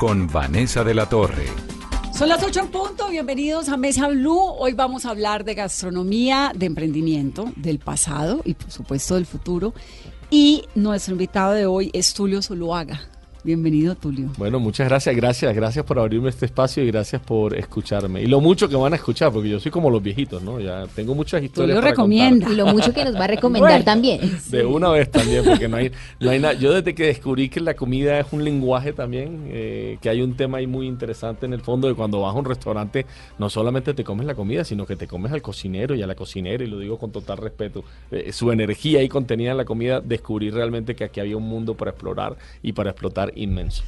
con Vanessa de la Torre. Son las 8 en punto, bienvenidos a Mesa Blue. Hoy vamos a hablar de gastronomía, de emprendimiento, del pasado y por supuesto del futuro. Y nuestro invitado de hoy es Tulio Zuluaga. Bienvenido, Tulio. Bueno, muchas gracias, gracias, gracias por abrirme este espacio y gracias por escucharme. Y lo mucho que van a escuchar, porque yo soy como los viejitos, ¿no? Ya tengo muchas historias. Tulio recomienda. Y lo mucho que nos va a recomendar también. De una vez también, porque no hay, no hay nada. Yo desde que descubrí que la comida es un lenguaje también, eh, que hay un tema ahí muy interesante en el fondo de cuando vas a un restaurante, no solamente te comes la comida, sino que te comes al cocinero y a la cocinera, y lo digo con total respeto. Eh, su energía ahí contenida en la comida, descubrí realmente que aquí había un mundo para explorar y para explotar inmenso.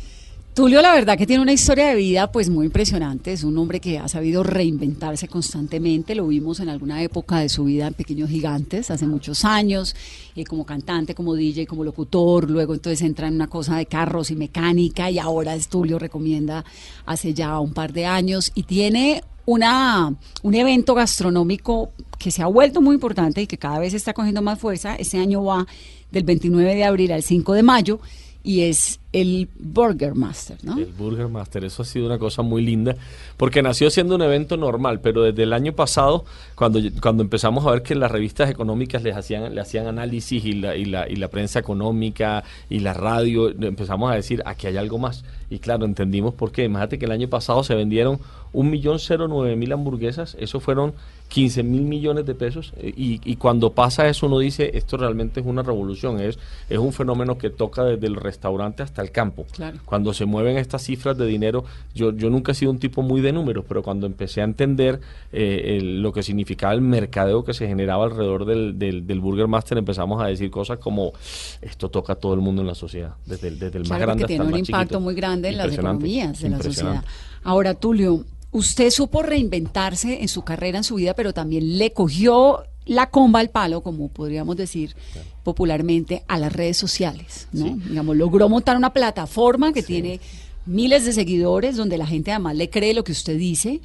Tulio, la verdad que tiene una historia de vida pues muy impresionante. Es un hombre que ha sabido reinventarse constantemente. Lo vimos en alguna época de su vida en Pequeños Gigantes, hace muchos años, eh, como cantante, como DJ, como locutor. Luego entonces entra en una cosa de carros y mecánica y ahora es Tulio recomienda hace ya un par de años y tiene una, un evento gastronómico que se ha vuelto muy importante y que cada vez está cogiendo más fuerza. Este año va del 29 de abril al 5 de mayo y es el Burger Master, ¿no? El Burger Master, eso ha sido una cosa muy linda, porque nació siendo un evento normal, pero desde el año pasado, cuando, cuando empezamos a ver que las revistas económicas les hacían, le hacían análisis y la, y, la, y la prensa económica y la radio, empezamos a decir, aquí hay algo más. Y claro, entendimos por qué. Imagínate que el año pasado se vendieron un millón cero nueve mil hamburguesas, eso fueron 15 mil millones de pesos, y, y, cuando pasa eso uno dice, esto realmente es una revolución, es, es un fenómeno que toca desde el restaurante hasta el campo. Claro. Cuando se mueven estas cifras de dinero, yo, yo nunca he sido un tipo muy de números, pero cuando empecé a entender eh, el, lo que significaba el mercadeo que se generaba alrededor del, del, del, Burger Master, empezamos a decir cosas como, esto toca a todo el mundo en la sociedad, desde el, desde el claro, más grande tiene hasta el un más impacto chiquito. muy grande en las economías de la sociedad. Ahora, Tulio, usted supo reinventarse en su carrera, en su vida, pero también le cogió la comba al palo, como podríamos decir popularmente, a las redes sociales, ¿no? Sí. Digamos, logró montar una plataforma que tiene miles de seguidores, donde la gente además le cree lo que usted dice,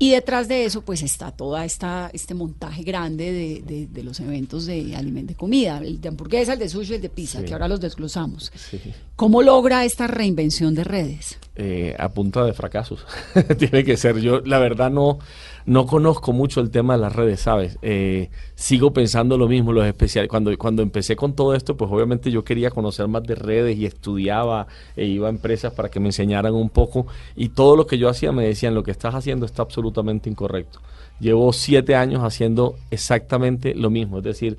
y detrás de eso pues está toda esta este montaje grande de, de, de los eventos de alimento de comida, el de hamburguesa, el de sushi, el de pizza, Sí. que ahora los desglosamos. Sí. ¿Cómo logra esta reinvención de redes? eh, a punta de fracasos. Tiene que ser. Yo, la verdad, no, no conozco mucho el tema de las redes, ¿sabes? Eh, sigo pensando lo mismo, los especiales. Cuando, cuando empecé con todo esto, pues obviamente yo quería conocer más de redes y estudiaba e iba a empresas para que me enseñaran un poco. Y todo lo que yo hacía me decían, lo que estás haciendo está absolutamente incorrecto. Llevo siete años haciendo exactamente lo mismo, es decir,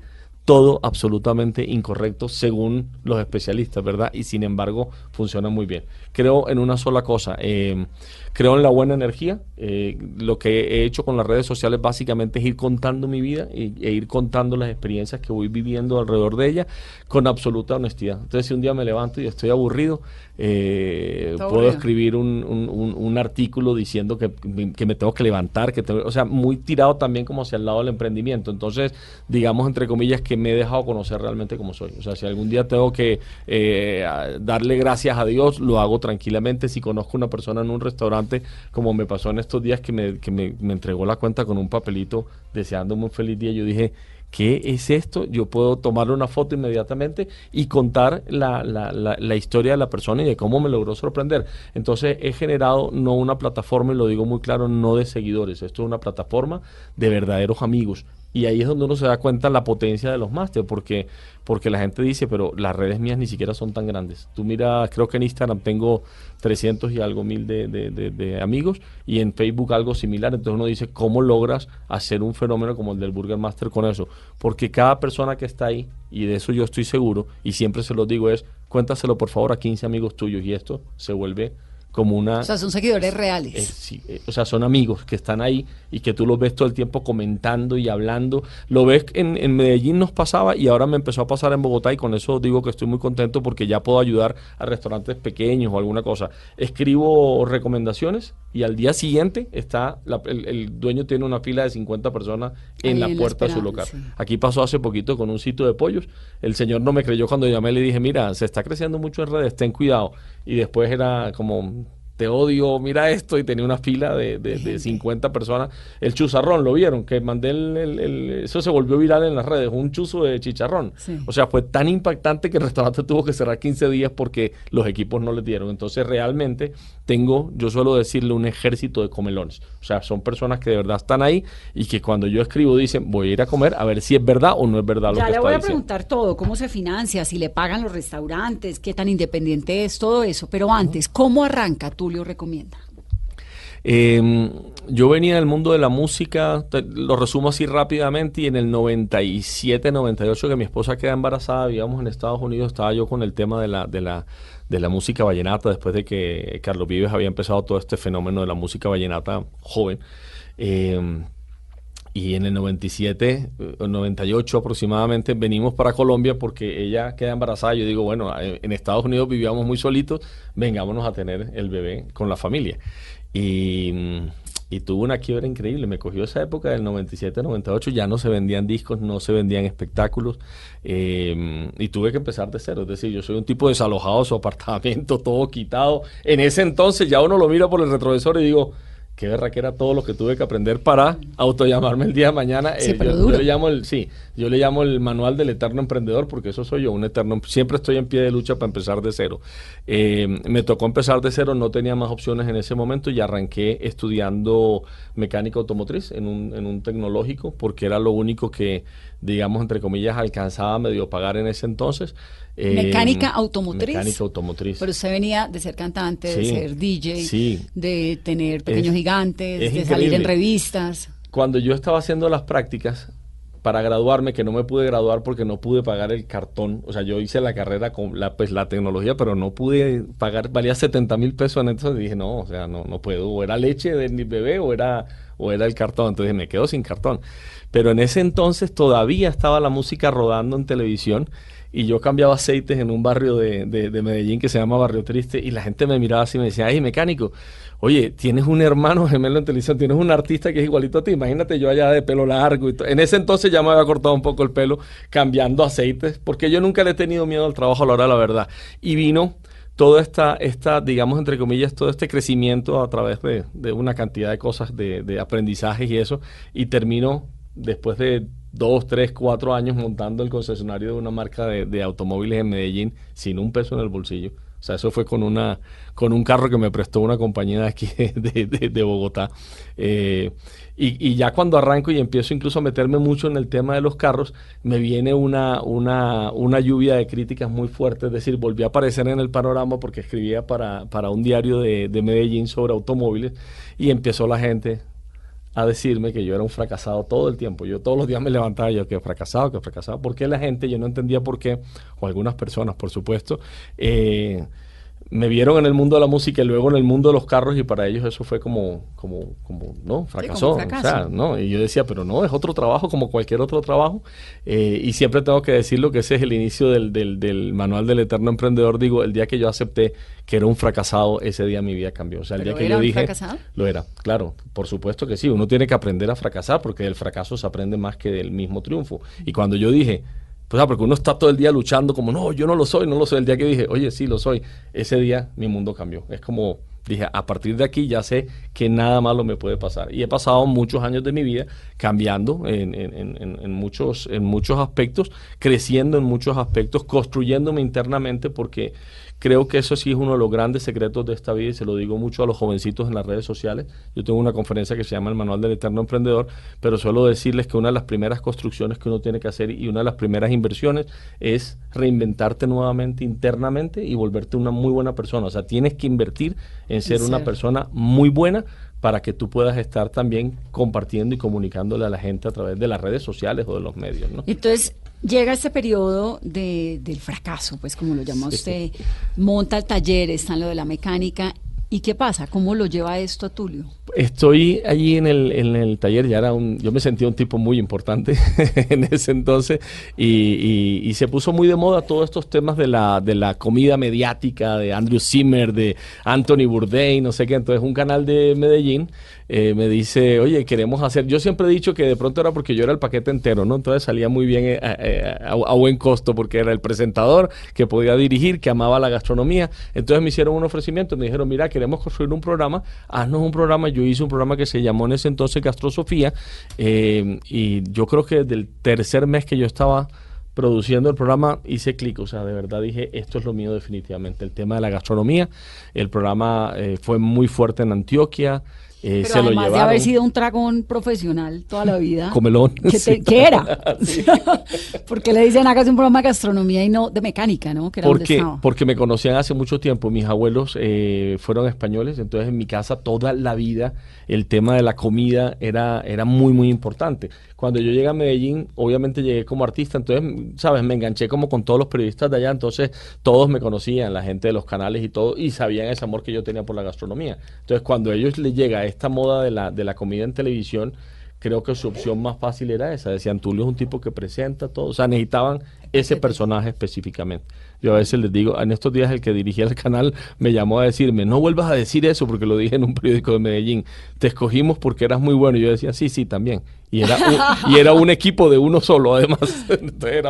todo absolutamente incorrecto según los especialistas, ¿verdad? Y sin embargo funciona muy bien. Creo en una sola cosa, eh, creo en la buena energía. eh, lo que he hecho con las redes sociales básicamente es ir contando mi vida y, e ir contando las experiencias que voy viviendo alrededor de ella con absoluta honestidad. Entonces si un día me levanto y estoy aburrido, eh, puedo escribir un, un- un- un artículo diciendo que, que me tengo que levantar, que tengo- o sea, muy tirado también como hacia el lado del emprendimiento. Entonces, digamos, entre comillas, que me he dejado conocer realmente como soy. O sea, si algún día tengo que eh, darle gracias a Dios, lo hago tranquilamente. Si conozco una persona en un restaurante, como me pasó en estos días, que me, que me, me entregó la cuenta con un papelito deseándome un feliz día, yo dije, ¿qué es esto? Yo puedo tomarle una foto inmediatamente y contar la, la, la, la historia de la persona y de cómo me logró sorprender. Entonces he generado no una plataforma, y lo digo muy claro, no de seguidores, esto es una plataforma de verdaderos amigos. Y ahí es donde uno se da cuenta la potencia de los máster, porque, porque la gente dice, pero las redes mías ni siquiera son tan grandes. Tú mira, creo que en Instagram tengo 300 y algo mil de, de- amigos y en Facebook algo similar. Entonces uno dice, ¿cómo logras hacer un fenómeno como el del Burger Master con eso? Porque cada persona que está ahí, y de eso yo estoy seguro, y siempre se lo digo, es cuéntaselo por favor a 15 amigos tuyos y esto se vuelve como una... O sea, son seguidores Eh, reales. sí, eh, o sea, son amigos que están ahí y que tú los ves todo el tiempo comentando y hablando. Lo ves en, en Medellín nos pasaba y ahora me empezó a pasar en Bogotá y con eso digo que estoy muy contento porque ya puedo ayudar a restaurantes pequeños o alguna cosa. Escribo recomendaciones y al día siguiente está la- el, el dueño tiene una fila de 50 personas en Ahí la en puerta de su local. sí. Aquí pasó hace poquito con un sitio de pollos. El señor no me creyó cuando llamé. Le dije, mira, se está creciendo mucho en redes, ten cuidado. Y después era como, te odio, mira esto. Y tenía una fila de, de, de 50 personas. El chuzarrón, ¿lo vieron? Que mandé el, el- el- Eso se volvió viral en las redes, un chuzo de chicharrón. Sí. O sea, fue tan impactante que el restaurante tuvo que cerrar 15 días porque los equipos no le dieron. Entonces, realmente tengo, yo suelo decirle, un ejército de comelones. O sea, son personas que de verdad están ahí y que cuando yo escribo dicen, voy a ir a comer a ver si es verdad o no es verdad lo Ya que le está voy a diciendo. preguntar todo, cómo se financia, si le pagan los restaurantes, qué tan independiente es, todo eso. Pero antes, ¿cómo arranca Tulio Recomienda? Eh, yo venía del mundo de la música, lo resumo así rápidamente, y en el 97, 98 que mi esposa queda embarazada, vivíamos en Estados Unidos, estaba yo con el tema de la, de la, de la música vallenata, después de que Carlos Vives había empezado todo este fenómeno de la música vallenata joven. Eh, y en el 97 eh, o 98 aproximadamente venimos para Colombia porque ella queda embarazada. Yo digo, bueno, eh, en Estados Unidos vivíamos muy solitos, vengámonos a tener el bebé con la familia. Y, mm, y tuvo una quiebra increíble. Me cogió esa época del 97, 98, ya no se vendían discos, no se vendían espectáculos. eh, y tuve que empezar de cero. Es decir, yo soy un tipo desalojado de su apartamento, todo quitado. En ese entonces ya uno lo mira por el retrovisor y digo, qué verra que era todo lo que tuve que aprender para autollamarme el día de mañana. Sí, Eh, pero yo, duro. yo le llamo el, sí, yo le llamo el manual del eterno emprendedor porque eso soy yo, un eterno, siempre estoy en pie de lucha para empezar de cero. Eh, me tocó empezar de cero, no tenía más opciones en ese momento y arranqué estudiando mecánica automotriz en un, en un tecnológico porque era lo único que, digamos, entre comillas, alcanzaba a medio pagar en ese entonces. Eh, Mecánica automotriz. Mecánica automotriz. Pero usted venía de ser cantante, de ser DJ, sí. de tener pequeños Es- gigantes, es de salir en revistas. cuando yo estaba haciendo las prácticas para graduarme, que no me pude graduar porque no pude pagar el cartón, o sea, yo hice la carrera con la, pues, la tecnología, pero no pude pagar, valía 70 mil pesos en entonces dije, no, o sea, no, no puedo, o era leche de mi bebé o era, o era el cartón, entonces me quedo sin cartón. Pero en ese entonces todavía estaba la música rodando en televisión y yo cambiaba aceites en un barrio de, de- de Medellín que se llama Barrio Triste y la gente me miraba así y me decía, ay, mecánico, oye, tienes un hermano gemelo en televisión, tienes un artista que es igualito a ti, imagínate yo allá de pelo largo. En ese entonces ya me había cortado un poco el pelo cambiando aceites, porque yo nunca le he tenido miedo al trabajo a la hora de la verdad. Y vino toda esta, esta, digamos, entre comillas, todo este crecimiento a través de, una cantidad de cosas, de, aprendizajes y eso, y terminó después de dos, tres, cuatro años montando el concesionario de una marca de automóviles en Medellín sin un peso en el bolsillo. O sea, eso fue con una con un carro que me prestó una compañía de aquí de, de- Bogotá. Eh, y, y ya cuando arranco y empiezo incluso a meterme mucho en el tema de los carros, me viene una, una, una lluvia de críticas muy fuerte. Es decir, volví a aparecer en el panorama porque escribía para, para un diario de, de Medellín sobre automóviles y empezó la gente a decirme que yo era un fracasado todo el tiempo. Yo todos los días me levantaba y yo que fracasado, que fracasado. ¿Por qué la gente? Yo no entendía por qué, o algunas personas, por supuesto, eh, me vieron en el mundo de la música y luego en el mundo de los carros y para ellos eso fue como, como, como, no, fracasó. como. O sea, no, y yo decía, pero no, es otro trabajo como cualquier otro trabajo. Eh, y siempre tengo que decirlo que ese es el inicio del, del, del manual del eterno emprendedor. Digo, el día que yo acepté que era un fracasado, ese día mi vida cambió. O sea, el ¿Pero día que era yo dije... fracasado? Lo era, claro, por supuesto que sí. Uno tiene que aprender a fracasar porque del fracaso se aprende más que del mismo triunfo. Y cuando yo dije, pues ah, porque uno está todo el día luchando como, no, yo no lo soy, no lo soy. El día que dije, oye, sí, lo soy, ese día mi mundo cambió. Es como, dije, a partir de aquí ya sé que nada malo me puede pasar. Y he pasado muchos años de mi vida cambiando en, en- en- en- muchos, en muchos aspectos, creciendo en muchos aspectos, construyéndome internamente porque creo que eso sí es uno de los grandes secretos de esta vida y se lo digo mucho a los jovencitos en las redes sociales. Yo tengo una conferencia que se llama El Manual del Eterno Emprendedor, pero suelo decirles que una de las primeras construcciones que uno tiene que hacer y una de las primeras inversiones es reinventarte nuevamente internamente y volverte una muy buena persona. O sea, tienes que invertir en ser una ser. persona muy buena para que tú puedas estar también compartiendo y comunicándole a la gente a través de las redes sociales o de los medios, ¿no? Entonces llega este periodo de, del fracaso, pues como lo llama usted, monta el taller, está en lo de la mecánica ¿Y qué pasa? ¿Cómo lo lleva esto a Tulio? Estoy allí en el, en el taller, ya era un, yo me sentía un tipo muy importante en ese entonces y, y- y se puso muy de moda todos estos temas de la, de la comida mediática, de Andrew Zimmer, de Anthony Bourdain, no sé qué. Entonces un canal de Medellín eh, me dice, oye, queremos hacer, yo siempre he dicho que de pronto era porque yo era el paquete entero, ¿no? Entonces salía muy bien eh, eh, a, buen costo porque era el presentador que podía dirigir, que amaba la gastronomía. Entonces me hicieron un ofrecimiento, me dijeron, mira, queremos construir un programa, haznos un programa. Yo hice un programa que se llamó en ese entonces Gastrosofía y yo creo que desde el tercer mes que yo estaba produciendo el programa hice clic, o sea, de verdad dije, esto es lo mío definitivamente, el tema de la gastronomía. El programa fue muy fuerte en Antioquia. Eh, Pero se lo además de haber sido un tragón profesional toda la vida. Comelón, ¿Qué, te- sí. qué era? Porque le dicen, hagas un programa de gastronomía y no de mecánica, ¿no? Que era donde Porque, estaba. porque me conocían hace mucho tiempo. Mis abuelos eh, fueron españoles, entonces en mi casa toda la vida el tema de la comida era, era muy, muy importante. Cuando yo llegué a Medellín, obviamente llegué como artista, entonces, ¿sabes? Me enganché como con todos los periodistas de allá, entonces todos me conocían, la gente de los canales y todo, y sabían ese amor que yo tenía por la gastronomía. Entonces, cuando a ellos les llega esta moda de la, de la comida en televisión, creo que su opción más fácil era esa. Decían, Tulio es un tipo que presenta todo. O sea, necesitaban ese personaje específicamente. Yo a veces les digo, en estos días el que dirigía el canal me llamó a decirme, no vuelvas a decir eso porque lo dije en un periódico de Medellín. Te escogimos porque eras muy bueno. Y yo decía, sí, sí, también. Y era un, y era un equipo de uno solo, además. Entonces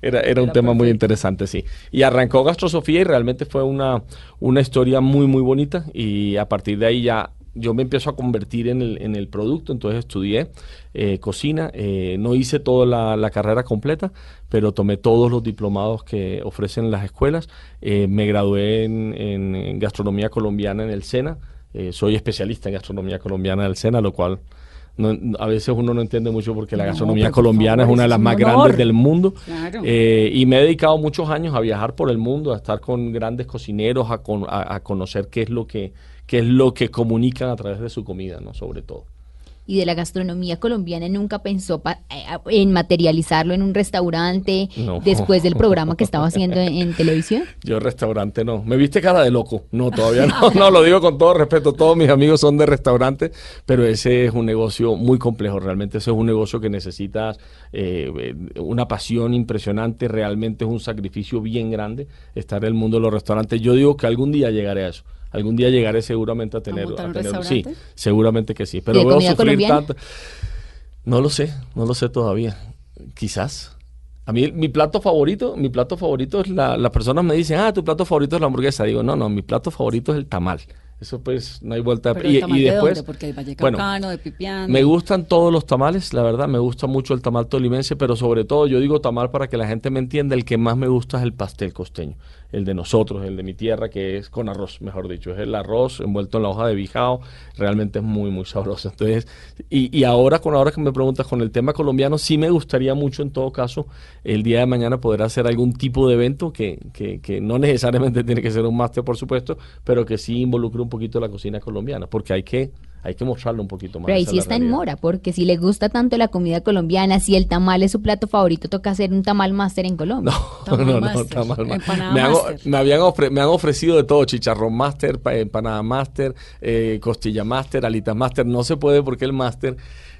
era, era un tema muy interesante, sí. Y arrancó Gastrosofía y realmente fue una, una historia muy, muy bonita. Y a partir de ahí ya yo me empiezo a convertir en el, en el producto, entonces estudié eh, cocina, eh, no hice toda la, carrera completa, pero tomé todos los diplomados que ofrecen las escuelas, Eh, me gradué en, en- en gastronomía colombiana en el SENA, Eh, soy especialista en gastronomía colombiana del SENA, lo cual no- a veces uno no entiende mucho porque la No, gastronomía colombiana favor, es una de las más honor. grandes del mundo. Claro. Eh, y me he dedicado muchos años a viajar por el mundo, a estar con grandes cocineros, a, con- a- a conocer qué es lo que qué es lo que comunican a través de su comida, ¿no? Sobre todo. Y de la gastronomía colombiana nunca pensó pa- eh, en materializarlo en un restaurante No. después del programa que estaba haciendo en, en televisión. Yo restaurante no. ¿Me viste cara de loco? No, todavía no. No, lo digo con todo respeto. Todos mis amigos son de restaurante, pero ese es un negocio muy complejo. Realmente ese es un negocio que necesitas eh, una pasión impresionante. Realmente es un sacrificio bien grande estar en el mundo de los restaurantes. Yo digo que algún día llegaré a eso. Algún día llegaré seguramente a tener, montar un tenerlo. Sí, seguramente que sí. Pero veo sufrir colombiana? tanto. No lo sé, no lo sé todavía. Quizás. A mí mi plato favorito, mi plato favorito es la, las personas me dicen, ah, tu plato favorito es la hamburguesa. Digo, no, no, mi plato favorito es el tamal. Eso pues no hay vuelta. Pero el tamal de dónde? Porque bueno, de Pipián. me gustan todos los tamales, la verdad, me gusta mucho el tamal tolimense, pero sobre todo yo digo tamal para que la gente me entienda, el que más me gusta es el pastel costeño, el de nosotros, el de mi tierra, que es con arroz, mejor dicho, es el arroz envuelto en la hoja de bijao, realmente es muy, muy sabroso. Entonces, y, y ahora, con ahora que me preguntas con el tema colombiano, sí me gustaría mucho en todo caso el día de mañana poder hacer algún tipo de evento que, que, que no necesariamente tiene que ser un máster, por supuesto, pero que sí involucre un poquito la cocina colombiana, porque hay que, hay que mostrarlo un poquito más. Pero ahí sí está en mora, porque si le gusta tanto la comida colombiana, si el tamal es su plato favorito, toca hacer un tamal máster en Colombia. No, Tamal no, no, tamal ma- empanada me, hago- master. me habían ofre- me han ofrecido de todo, chicharrón master, pa- empanada master, eh, costilla master, alitas master. No se puede porque el master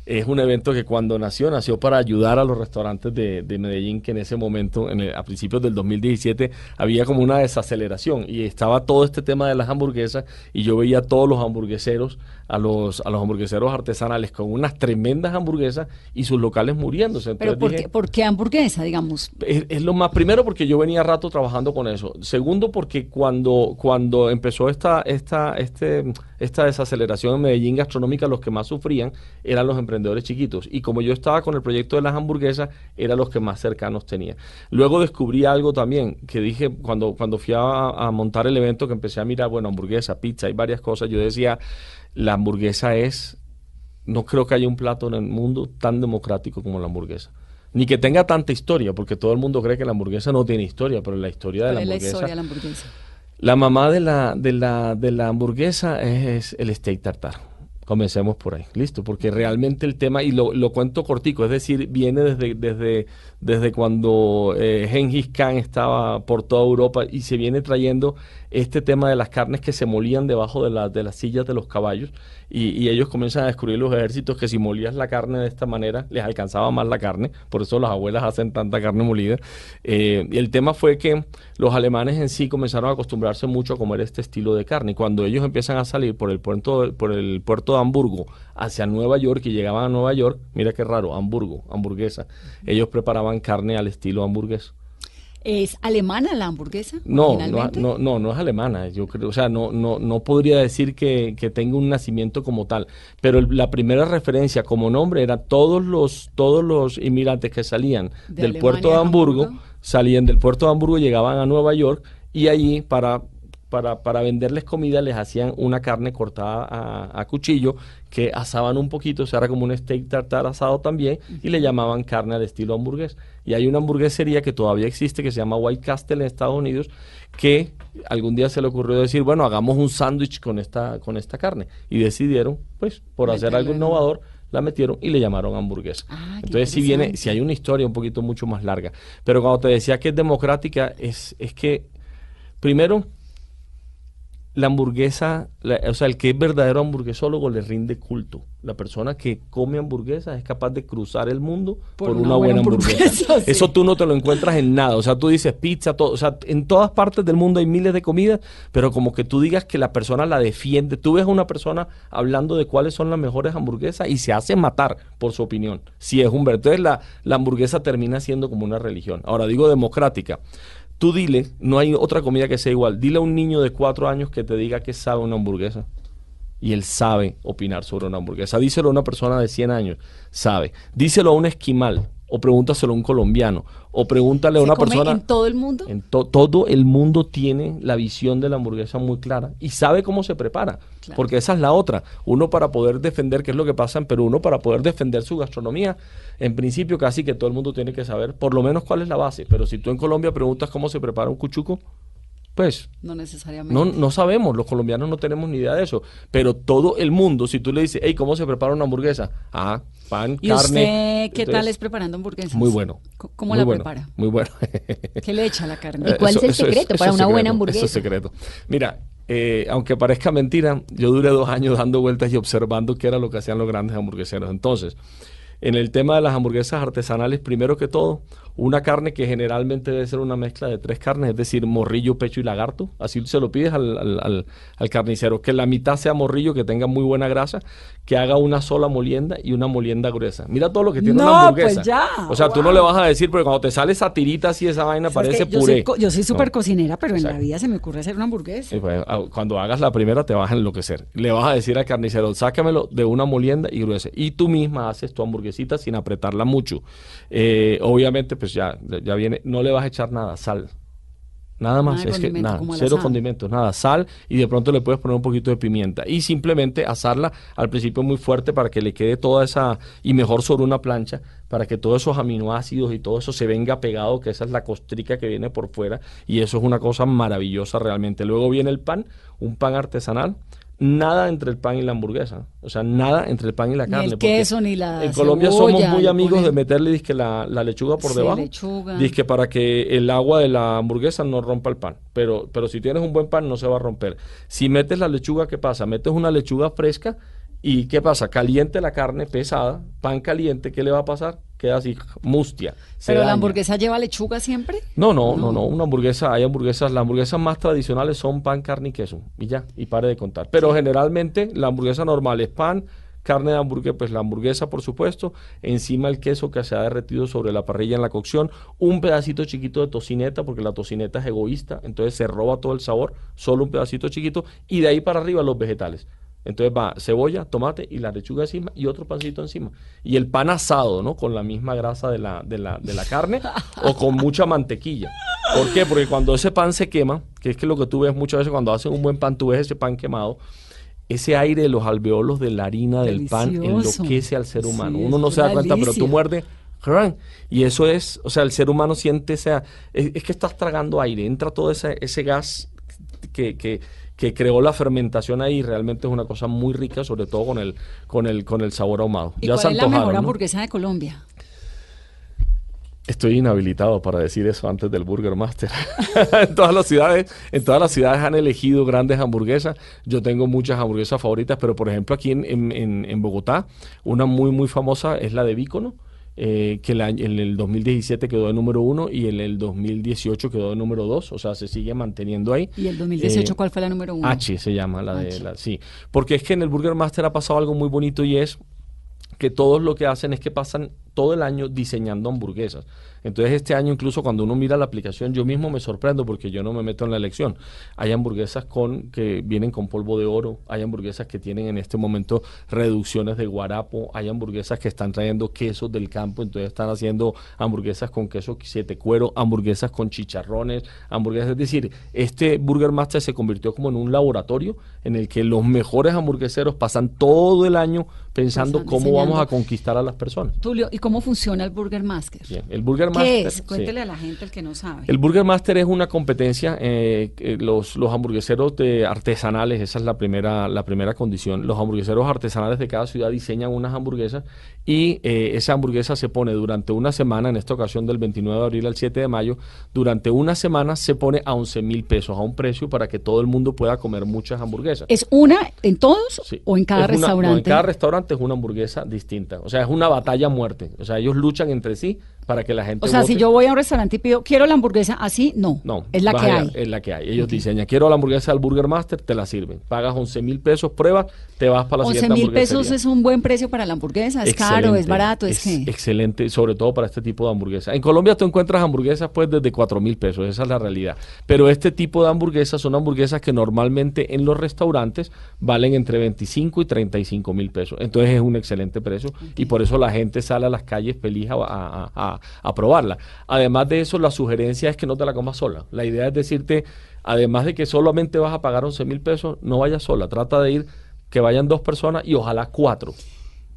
es un evento que cuando nació, nació para ayudar a los restaurantes de, de Medellín, que en ese momento, en el- a principios del 2017, había como una desaceleración y estaba todo este tema de las hamburguesas y yo veía a todos los hamburgueseros, a los, a los hamburgueseros artesanales con unas tremendas hamburguesas y sus locales muriéndose. Pero Entonces ¿por dije, qué, ¿por qué hamburguesa, digamos? es, es lo más primero porque yo venía rato trabajando con eso. Segundo porque cuando cuando empezó esta esta este esta desaceleración en Medellín gastronómica los que más sufrían eran los emprendedores chiquitos y como yo estaba con el proyecto de las hamburguesas eran los que más cercanos tenía. Luego descubrí algo también que dije cuando cuando fui a, a montar el evento que empecé a mirar bueno hamburguesa, pizza y varias cosas yo decía la hamburguesa es no creo que haya un plato en el mundo tan democrático como la hamburguesa. Ni que tenga tanta historia, porque todo el mundo cree que la hamburguesa no tiene historia, pero la historia de ¿Cuál la es la hamburguesa. historia de la hamburguesa? La mamá de la, de la, de la hamburguesa es el steak tartar. Comencemos por ahí, listo, porque realmente el tema, y lo, lo cuento cortico, es decir, viene desde, desde, desde cuando eh, Genghis Khan estaba por toda Europa y se viene trayendo este tema de las carnes que se molían debajo de, la- de las sillas de los caballos y, y ellos comienzan a descubrir los ejércitos que si molías la carne de esta manera les alcanzaba más la carne, por eso las abuelas hacen tanta carne molida. Eh, y el tema fue que los alemanes en sí comenzaron a acostumbrarse mucho a comer este estilo de carne y cuando ellos empiezan a salir por el puerto, por el puerto de Hamburgo hacia Nueva York y llegaban a Nueva York, mira qué raro, Hamburgo, hamburguesa, ellos preparaban carne al estilo hamburgués. ¿Es alemana la hamburguesa? No, no, no, no, no es alemana. Yo creo, o sea, no, no, no podría decir que, que tenga un nacimiento como tal. Pero el- la primera referencia como nombre era todos los, todos los inmigrantes que salían De del puerto de Hamburgo. salían del puerto de Hamburgo, llegaban a Nueva York y allí para para, para venderles comida les hacían una carne cortada a, a cuchillo que asaban un poquito, o sea, era como un steak tartar asado también, y le llamaban carne al estilo hamburgués. Y hay una hamburguesería que todavía existe que se llama White Castle en Estados Unidos, que algún día se le ocurrió decir, bueno, hagamos un sándwich con esta, con esta carne. Y decidieron, pues, por hacer algo innovador, la metieron y le llamaron hamburguesa. Ah, Entonces, si viene, si hay una historia un poquito mucho más larga. Pero cuando te decía que es democrática, es, es que, primero, la hamburguesa, la- o sea, el que es verdadero hamburguesólogo le rinde culto. La persona que come hamburguesas es capaz de cruzar el mundo por, una, buena hamburguesa. Eso tú no te lo encuentras en nada. O sea, tú dices pizza, todo. O sea, en todas partes del mundo hay miles de comidas, pero como que tú digas que la persona la defiende. Tú ves a una persona hablando de cuáles son las mejores hamburguesas y se hace matar por su opinión. Si es un Entonces la, la hamburguesa termina siendo como una religión. Ahora digo democrática. Tú dile, no hay otra comida que sea igual. Dile a un niño de cuatro años que te diga que sabe una hamburguesa. Y él sabe opinar sobre una hamburguesa. Díselo a una persona de 100 años, sabe. Díselo a un esquimal, o pregúntaselo a un colombiano, o pregúntale a ¿Se una persona. en todo el mundo? En to- todo el mundo tiene la visión de la hamburguesa muy clara y sabe cómo se prepara. Claro. Porque esa es la otra. Uno para poder defender, qué es lo que pasa en Perú, uno para poder defender su gastronomía, en principio casi que todo el mundo tiene que saber por lo menos cuál es la base. Pero si tú en Colombia preguntas cómo se prepara un cuchuco, pues No necesariamente. no, no sabemos, los colombianos no tenemos ni idea de eso. Pero todo el mundo, si tú le dices, hey, ¿cómo se prepara una hamburguesa? Ah, pan, ¿Y carne. usted qué tal es preparando hamburguesas? Muy bueno. ¿Cómo Muy la bueno, prepara? Muy bueno. ¿Qué le echa a la carne? ¿Y cuál es el secreto para una buena hamburguesa? Eso es secreto. Mira, eh, aunque parezca mentira, yo duré dos años dando vueltas y observando qué era lo que hacían los grandes hamburgueseros. Entonces, en el tema de las hamburguesas artesanales, primero que todo, una carne que generalmente debe ser una mezcla de tres carnes, es decir, morrillo, pecho y lagarto. Así se lo pides al, al- al- al carnicero, que la mitad sea morrillo, que tenga muy buena grasa, que haga una sola molienda y una molienda gruesa. Mira todo lo que tiene No, una hamburguesa. pues ya, o sea, tú no le vas a decir, porque cuando te sale esa tirita así, esa vaina parece yo puré. soy Yo soy súper No. cocinera, pero en la vida se me ocurre hacer una hamburguesa. Pues, ah, cuando hagas la primera te vas a enloquecer. Le vas a decir al carnicero, sácamelo de una molienda y gruesa. Y tú misma haces tu hamburguesita sin apretarla mucho. Eh, obviamente, pues ya, ya viene, no le vas a echar nada, sal. Nada más, Nada es que nada, cero condimentos, nada, sal y de pronto le puedes poner un poquito de pimienta y simplemente asarla al principio muy fuerte para que le quede toda esa y mejor sobre una plancha para que todos esos aminoácidos y todo eso se venga pegado, que esa es la costrica que viene por fuera y eso es una cosa maravillosa realmente. Luego viene el pan, un pan artesanal, nada entre el pan y la hamburguesa, o sea, nada entre el pan y la Ni carne. el porque queso, ni la En Colombia somos muy amigos ponen- de meterle dizque la, la lechuga por Sí, debajo. lechuga. Dizque para que el agua de la hamburguesa no rompa el pan. Pero, pero si tienes un buen pan, no se va a romper. Si metes la lechuga, ¿qué pasa? Metes una lechuga fresca y ¿qué pasa? Caliente la carne pesada, pan caliente, ¿qué le va a pasar? Queda así, mustia. ¿Pero la hamburguesa lleva lechuga siempre? No, no, no, no, una hamburguesa, hay hamburguesas, las hamburguesas más tradicionales son pan, carne y queso, y ya, y pare de contar. Pero generalmente la hamburguesa normal es pan, carne de hamburguesa, pues la hamburguesa por supuesto, encima el queso que se ha derretido sobre la parrilla en la cocción, un pedacito chiquito de tocineta, porque la tocineta es egoísta, entonces se roba todo el sabor, solo un pedacito chiquito, y de ahí para arriba los vegetales. Entonces va cebolla, tomate y la lechuga encima y otro pancito encima. Y el pan asado, ¿no? Con la misma grasa de la, de la, de la carne o con mucha mantequilla. ¿Por qué? Porque cuando ese pan se quema, que es que lo que tú ves muchas veces cuando hacen un buen pan, tú ves ese pan quemado, ese aire de los alveolos de la harina del pan enloquece al ser humano. Uno no se da cuenta, pero tú muerdes y eso es, o sea, el ser humano siente ese, es, es que estás tragando aire, entra todo ese, ese gas que, que, que creó la fermentación ahí. Realmente es una cosa muy rica, sobre todo con el, con el, con el sabor ahumado. ¿Y Ya cuál es la mejor ¿no? hamburguesa de Colombia? Estoy inhabilitado para decir eso antes del Burger Master. en todas las ciudades, en todas las ciudades han elegido grandes hamburguesas. Yo tengo muchas hamburguesas favoritas, pero por ejemplo aquí en, en- en- en Bogotá, una muy muy famosa es la de Vícono. Eh, que año- en el 2017 quedó de número uno y en el 2018 quedó de número dos, o sea, se sigue manteniendo ahí. ¿Y el 2018 Eh, cuál fue la número uno? H se llama la de la, sí, porque es que en el Burger Master ha pasado algo muy bonito y es que todos lo que hacen es que pasan todo el año diseñando hamburguesas. Entonces este año incluso cuando uno mira la aplicación yo mismo me sorprendo porque yo no me meto en la elección. Hay hamburguesas con que vienen con polvo de oro, hay hamburguesas que tienen en este momento reducciones de guarapo, hay hamburguesas que están trayendo quesos del campo, entonces están haciendo hamburguesas con queso siete cuero, hamburguesas con chicharrones, hamburguesas, es decir, este Burger Master se convirtió como en un laboratorio en el que los mejores hamburgueseros pasan todo el año pensando cómo diseñando. vamos a conquistar a las personas. Tulio, ¿y cómo funciona el Burger Master? Bien, el Burger ¿Qué Master. es? sí. Cuéntele a la gente el que no sabe. El Burger Master es una competencia, eh, los, los hamburgueseros de artesanales, esa es la primera, la primera condición. Los hamburgueseros artesanales de cada ciudad diseñan unas hamburguesas y eh, esa hamburguesa se pone durante una semana, en esta ocasión del 29 de abril al 7 de mayo, durante una semana se pone a 11 mil pesos, a un precio para que todo el mundo pueda comer muchas hamburguesas. ¿Es una en todos Sí. o en cada Es una- no, restaurante? en cada restaurante es una hamburguesa distinta. O sea, es una batalla a muerte. O sea, ellos luchan entre sí para que la gente o sea, si yo voy a un restaurante y pido, quiero la hamburguesa así, no. No, Es la que allá, hay. Es la que hay. Ellos diseñan, quiero la hamburguesa del Burger Master, te la sirven. Pagas 11 mil pesos, pruebas, te vas para la 11 siguiente mil pesos es un buen precio para la hamburguesa. ¿Es caro? ¿Es barato? ¿Es, es qué? excelente, sobre todo para este tipo de hamburguesas. En Colombia tú encuentras hamburguesas pues desde 4 mil pesos, esa es la realidad. Pero este tipo de hamburguesas son hamburguesas que normalmente en los restaurantes valen entre 25 y 35 mil pesos. Entonces es un excelente precio y por eso la gente sale a las calles feliz a, a- a- a probarla. Además de eso, la sugerencia es que no te la comas sola. La idea es decirte, además de que solamente vas a pagar 11 mil pesos, no vayas sola. Trata de ir que vayan dos personas y ojalá cuatro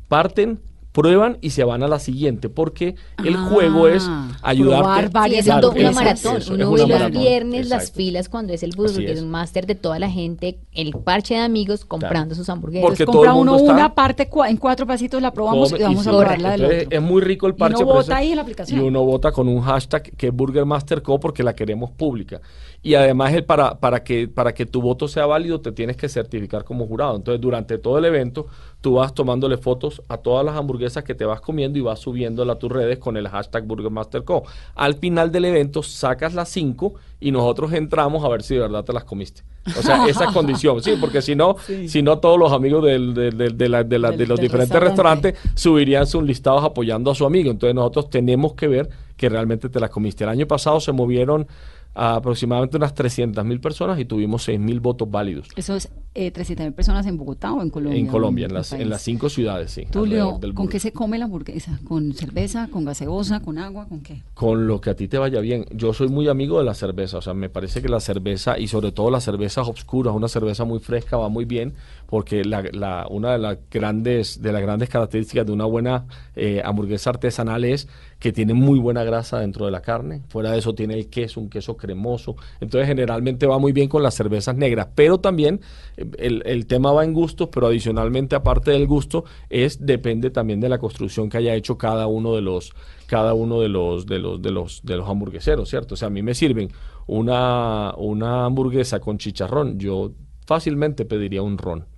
parten, prueban y se van a la siguiente, porque el Ah, juego es ayudarte. varias Sí, Claro, una maratón. eso, Uno ve los maratón, viernes las filas cuando es el Burger es. Master de toda la gente, el parche de amigos comprando sus hamburguesas. Porque Entonces, todo el compra uno está- una parte cua- en cuatro pasitos, la probamos Come y vamos a corre. probar la del otro. Es muy rico el Y parche. uno pero vota ahí en la aplicación. Y uno vota con un hashtag que es Burger Master Co porque la queremos pública. Y además el para, para, que, para que tu voto sea válido te tienes que certificar como jurado. Entonces durante todo el evento tú vas tomándole fotos a todas las hamburguesas que te vas comiendo y vas subiéndola a tus redes con el hashtag Burger Master Co. Al final del evento sacas las cinco y nosotros entramos a ver si de verdad te las comiste. O sea, esa es condición, sí, porque si no, si no todos los amigos del- del- del- de, la- de la- de los diferentes restaurante. restaurantes subirían sus listados apoyando a su amigo. Entonces nosotros tenemos que ver que realmente te la comiste. El año pasado se movieron aproximadamente unas 300 mil personas y tuvimos 6 mil votos válidos. Eso es eh, 300 mil personas en Bogotá o en Colombia. En Colombia, en el las, en las cinco ciudades, sí. Tulio, ¿con qué se come la hamburguesa? ¿Con cerveza, con gaseosa, con agua, con qué? Con lo que a ti te vaya bien. Yo soy muy amigo de la cerveza, o sea, me parece que la cerveza y sobre todo las cervezas obscuras, una cerveza muy fresca va muy bien porque la, una de las grandes de las grandes características de una buena eh, hamburguesa artesanal es que tiene muy buena grasa dentro de la carne. Fuera de eso tiene el queso, un queso cremoso. Entonces generalmente va muy bien con las cervezas negras, pero también eh, el, el tema va en gustos, pero adicionalmente aparte del gusto es depende también de la construcción que haya hecho cada uno de los cada uno de los de los de los de los hamburgueseros, ¿cierto? O sea, a mí me sirven una una hamburguesa con chicharrón, yo fácilmente pediría un ron.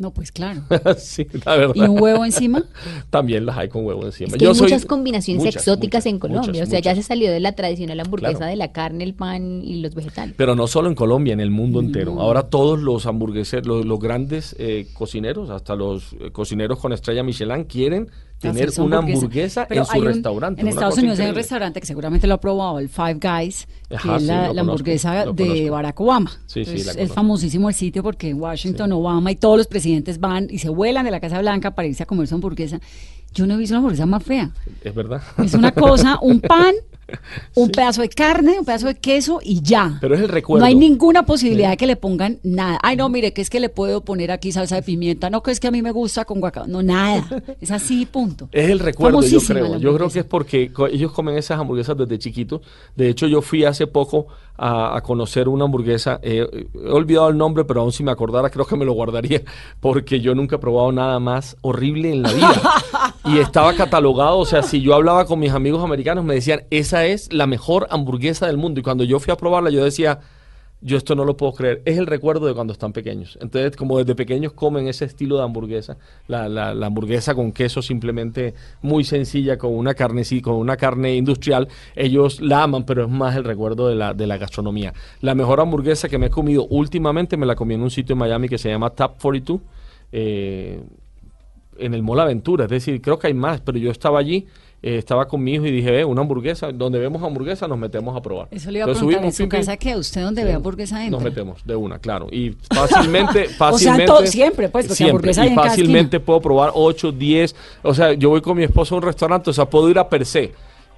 No, pues claro. sí, la verdad. ¿Y un huevo encima? También las hay con huevo encima. Es que Yo hay soy- muchas combinaciones muchas, exóticas muchas, en Colombia. muchas, o sea, ya se salió de la tradicional hamburguesa Claro. de la carne, el pan y los vegetales. Pero no solo en Colombia, en el mundo entero. Ahora todos los hamburgueseros, los, los grandes eh, cocineros, hasta los eh, cocineros con estrella Michelin, quieren tener una hamburguesa en su un- restaurante. En Estados Unidos hay un increíble. restaurante que seguramente lo ha probado, el Five Guys, que Ajá, es la, hamburguesa de. Barack Obama. Sí, sí, la es famosísimo el sitio porque en Washington, Obama y todos los presidentes van y se vuelan de la Casa Blanca para irse a comer su hamburguesa. Yo no he visto una hamburguesa más fea. Es verdad. Es una cosa, un pan un pedazo de carne, un pedazo de queso y ya. Pero es el recuerdo. No hay ninguna posibilidad de que le pongan nada. Ay, no, mire, que es que le puedo poner aquí salsa de pimienta. No, que es que a mí me gusta con guacamole. No, nada. Es así, punto. Es el recuerdo, yo creo. Yo creo que es porque ellos comen esas hamburguesas desde chiquitos. De hecho, yo fui hace poco a, a conocer una hamburguesa. eh, he olvidado el nombre, pero aún si me acordara, creo que me lo guardaría. Porque yo nunca he probado nada más horrible en la vida. y estaba catalogado. O sea, si yo hablaba con mis amigos americanos, me decían, esa es la mejor hamburguesa del mundo. Y cuando yo fui a probarla, yo decía. Yo esto no lo puedo creer. Es el recuerdo de cuando están pequeños. Entonces, como desde pequeños comen ese estilo de hamburguesa, la, la- hamburguesa con queso simplemente muy sencilla, con una carne, sí, con una carne industrial, ellos la aman, pero es más el recuerdo de la, de la gastronomía. La mejor hamburguesa que me he comido últimamente me la comí en un sitio en Miami que se llama Tap 42. eh, en el Mall Aventura, es decir, creo que hay más, pero yo estaba allí, eh, estaba con mi hijo y dije, ve, una hamburguesa, donde vemos hamburguesa nos metemos a probar. Eso le iba a preguntar, ¿en subimos, su pim, pim, casa qué? ¿Usted dónde ve hamburguesa entra? nos metemos de una, claro. Y fácilmente, O sea, fácilmente. todo- siempre, pues, porque siempre. hamburguesa hay Y en fácilmente puedo probar 8, 10. O sea, yo voy con mi esposo a un restaurante, o sea, puedo ir a per se.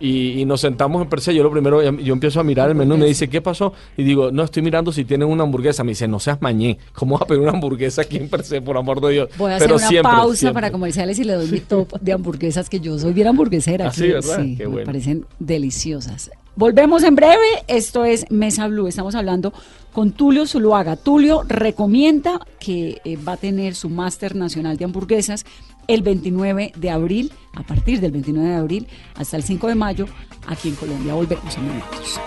Y, y nos sentamos en per se. Yo lo primero, yo empiezo a mirar el menú y me dice, ¿qué pasó? Y digo, no, estoy mirando si tienen una hamburguesa. Me dice, no seas mañé. ¿Cómo vas a pedir una hamburguesa aquí en per se, por amor de Dios? Voy a hacer una siempre, pausa siempre. para comerciales y le doy mi top de hamburguesas que yo soy bien hamburguesera. Ah, sí, que- ¿verdad? sí, Qué me bueno. parecen deliciosas. Volvemos en breve. Esto es Mesa Blue. Estamos hablando con Tulio Zuluaga. Tulio recomienda que eh, va a tener su máster nacional de hamburguesas el 29 de abril, a partir del 29 de abril hasta el 5 de mayo, aquí en Colombia. Volvemos en minutos.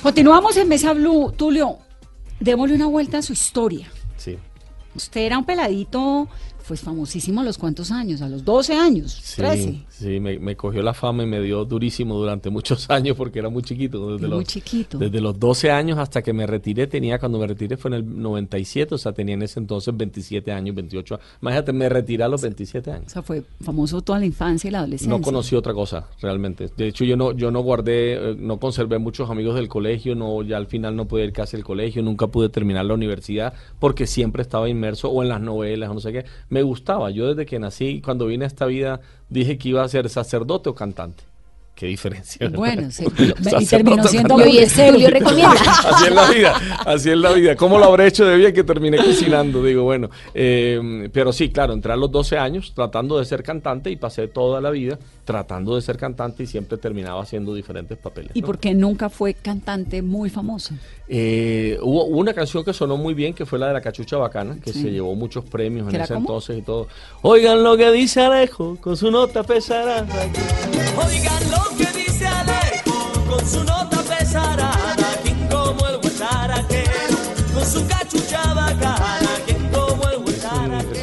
Continuamos en Mesa Blue. Tulio, démosle una vuelta a su historia. Usted era un peladito, pues famosísimo a los cuántos años, a los 12 años, Sí, 13. Sí me, me cogió la fama y me dio durísimo durante muchos años porque era muy chiquito. Desde Muy los, chiquito. Desde los 12 años hasta que me retiré, tenía, cuando me retiré fue en el 97, o sea, tenía en ese entonces 27 años, 28 años. Imagínate, me retiré a los 27 O años. sea, fue famoso toda la infancia y la adolescencia. No conocí otra cosa, realmente. De hecho, yo no, yo no guardé, eh, no conservé muchos amigos del colegio, no, ya al final no pude ir casi al colegio, nunca pude terminar la universidad porque siempre estaba inmerso o en las novelas o no sé qué. Me gustaba. Yo desde que nací, cuando vine a esta vida, dije que iba a ser sacerdote o cantante. Qué diferencia. ¿verdad? Bueno, sí, y terminó siendo Tulio recomienda. Así es la vida, así es la vida. ¿Cómo lo habré hecho de bien que terminé cocinando? Digo, bueno, eh, pero sí, claro, entré a los 12 años tratando de ser cantante y pasé toda la vida tratando de ser cantante y siempre terminaba haciendo diferentes papeles. ¿Y ¿no? por qué nunca fue cantante muy famoso? Eh, hubo una canción que sonó muy bien, que fue la de la cachucha bacana, que Sí. se llevó muchos premios ¿Que en ese cómo? entonces y todo. Oigan lo que dice Alejo con su nota pesará. Oigan lo que dice Alejo con su nota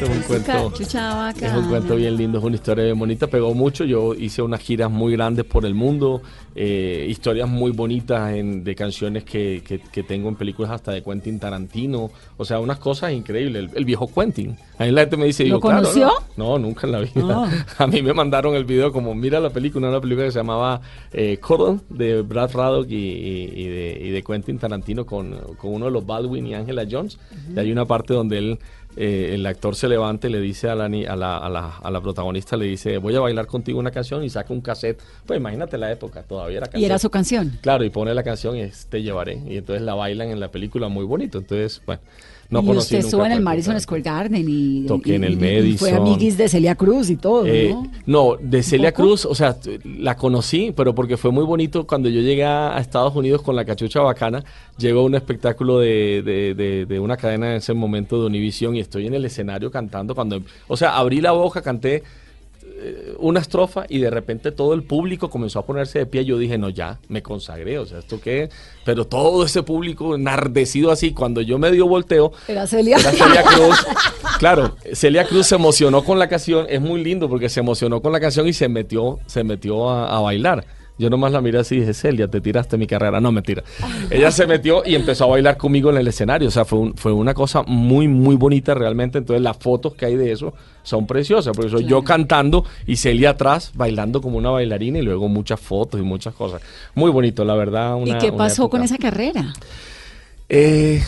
es un cuento. Cachucha Es un bacana. cuento bien lindo, es una historia bien bonita, pegó mucho. Yo hice unas giras muy grandes por el mundo, eh, historias muy bonitas en- de canciones que, que- que tengo en películas hasta de Quentin Tarantino, o sea, unas cosas increíbles. El, el viejo Quentin. A mí la gente me dice, ¿Lo digo, claro, conoció? no, no, nunca en la vida. A mí me mandaron el video como, mira la película, una película que se llamaba eh, Cordon, de Brad Raddock y, y- y de, y de Quentin Tarantino con, con uno de los Baldwin y Angela Jones. Y hay una parte donde él, eh, el actor se levanta y le dice a la, a, la, a, la, a la protagonista, le dice, voy a bailar contigo una canción y saca un cassette. Pues imagínate la época, todavía era cassette. Y era su canción. Claro, y pone la canción y es Te llevaré. Y entonces la bailan en la película muy bonito. Entonces, bueno, no y conocí usted estuvo en el Madison. Square Garden y, Toqué y- en el y fue Madison. amiguis de Celia Cruz y todo, Eh, ¿no? no, de Celia? Cruz, o sea, la conocí, pero porque fue muy bonito cuando yo llegué a, Estados Unidos con la cachucha bacana, llegó a un espectáculo de, de- de- de una cadena en ese momento de Univision y estoy en el escenario cantando cuando, o sea, abrí la boca, canté una estrofa y de repente todo el público comenzó a ponerse de pie. Yo dije, no, ya, me consagré, o sea, ¿esto qué? Pero todo ese público enardecido así, cuando yo medio volteo, Era Celia. era Celia Cruz. Claro, Celia Cruz se emocionó con la canción. Es muy lindo porque se emocionó con la canción y se metió, se metió a, a bailar. Yo nomás la miré así y dije, Celia, te tiraste mi carrera. No, mentira. Ella se metió y empezó a bailar conmigo en el escenario. O sea, fue, un- fue una cosa muy, muy bonita realmente. Entonces, las fotos que hay de eso son preciosas. Por eso yo cantando y Celia atrás bailando como una bailarina y luego muchas fotos y muchas cosas. Muy bonito, la verdad. ¿Y una- qué una pasó con esa carrera? Eh,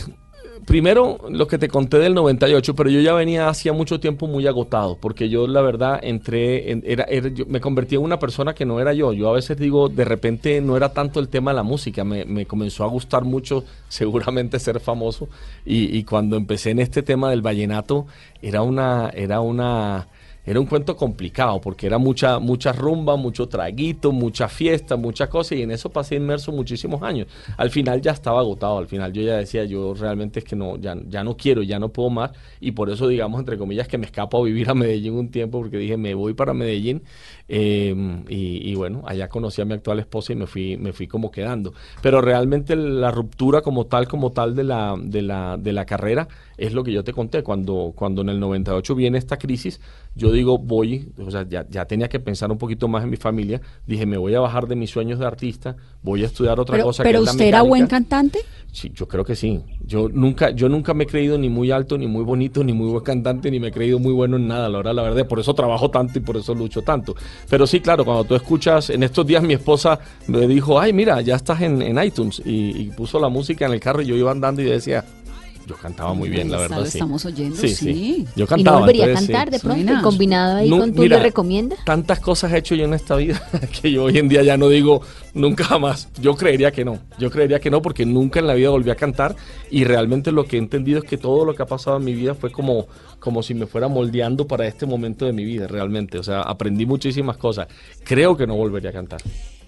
primero lo que te conté del 98, pero yo ya venía hacía mucho tiempo muy agotado, porque yo la verdad entré, en- era, me convertí en una persona que no era yo. Yo a veces digo, de repente no era tanto el tema de la música, me, me comenzó a gustar mucho seguramente ser famoso y, y cuando empecé en este tema del vallenato era una, era una, era un cuento complicado porque era mucha, mucha rumba, mucho traguito, mucha fiesta, muchas cosas y en eso pasé inmerso muchísimos años. Al final ya estaba agotado, al final yo ya decía, yo realmente es que no, ya, ya no quiero, ya no puedo más y por eso digamos entre comillas que me escapo a vivir a Medellín un tiempo porque dije, me voy para Medellín eh, y, y bueno, allá conocí a mi actual esposa y me fui, me fui como quedando. Pero realmente la ruptura como tal, como tal de la, de la, de la carrera es lo que yo te conté. Cuando, cuando en el 98 viene esta crisis, yo digo, voy, o sea, ya, ya tenía que pensar un poquito más en mi familia. Dije, me voy a bajar de mis sueños de artista, voy a estudiar otra Pero, cosa. pero que es la usted era buen cantante. Sí, yo creo que sí. Yo nunca, yo nunca me he creído ni muy alto, ni muy bonito, ni muy buen cantante, ni me he creído muy bueno en nada, la verdad, la verdad. Por eso trabajo tanto y por eso lucho tanto. Pero sí, claro, cuando tú escuchas, en estos días mi esposa me dijo, ay, mira, ya estás en, en iTunes. Y, y puso la música en el carro y yo iba andando y decía, yo cantaba muy bien, la verdad. lo sí. estamos oyendo, Sí, sí. Yo ¿Y cantaba. no volvería a entonces, cantar de pronto? ¿Y combinado ahí con tú mira, le recomienda? Tantas cosas he hecho yo en esta vida que yo hoy en día ya no digo nunca jamás. Yo creería que no. Yo creería que no porque nunca en la vida volví a cantar y realmente lo que he entendido es que todo lo que ha pasado en mi vida fue como, como si me fuera moldeando para este momento de mi vida realmente. O sea, aprendí muchísimas cosas. Creo que no volvería a cantar.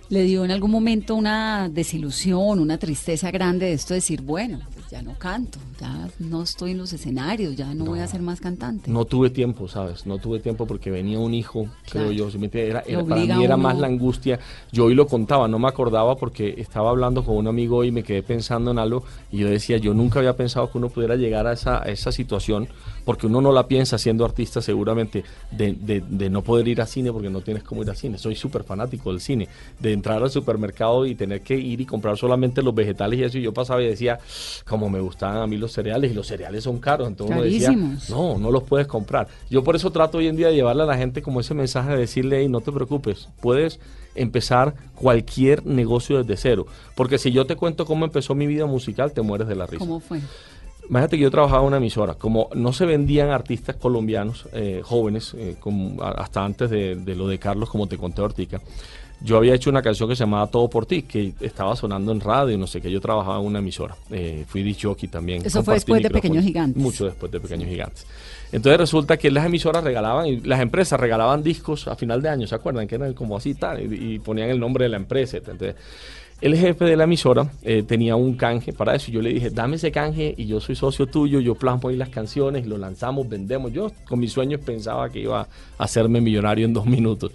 ¿Le dio en algún momento una desilusión, una tristeza grande de esto de decir, bueno, pues ya no canto, ya no estoy en los escenarios, ya no, voy a ser más cantante? No tuve tiempo, ¿sabes? No tuve tiempo porque venía un hijo, Claro. creo yo. Era, era- para mí era uno- más la angustia. Yo hoy lo contaba, no me acordaba porque estaba hablando con un amigo y me quedé pensando en algo y yo decía, yo nunca había pensado que uno pudiera llegar a esa, a esa situación porque uno no la piensa siendo artista seguramente de, de- de no poder ir a cine porque no tienes cómo ir a cine. Soy súper fanático del cine, de entrar al supermercado y tener que ir y comprar solamente los vegetales y eso. Y yo pasaba y decía, como me gustaban a mí los cereales y los cereales son caros. Entonces uno decía, no, no los puedes comprar. Yo por eso trato hoy en día de llevarle a la gente como ese mensaje de decirle, "Ey, no te preocupes, puedes empezar cualquier negocio desde cero. Porque si yo te cuento cómo empezó mi vida musical, te mueres de la risa. ¿Cómo fue? Imagínate que yo trabajaba en una emisora. Como no se vendían artistas colombianos eh, jóvenes, eh, como hasta antes de, de lo de Carlos, como te conté ahorita, yo había hecho una canción que se llamaba Todo por ti, que estaba sonando en radio, no sé qué. Yo trabajaba en una emisora. Eh, fui disjockey también. Eso fue después de. Pequeños Gigantes. Mucho después de Pequeños Gigantes. Entonces resulta que las emisoras regalaban, y las empresas regalaban discos a final de año, ¿se acuerdan? Que eran como así tal, y, y ponían el nombre de la empresa. Entonces, el jefe de la emisora eh, tenía un canje para eso. y Yo le dije, dame ese canje y yo soy socio tuyo, yo plasmo ahí las canciones, lo lanzamos, vendemos. Yo con mis sueños pensaba que iba a hacerme millonario en dos minutos.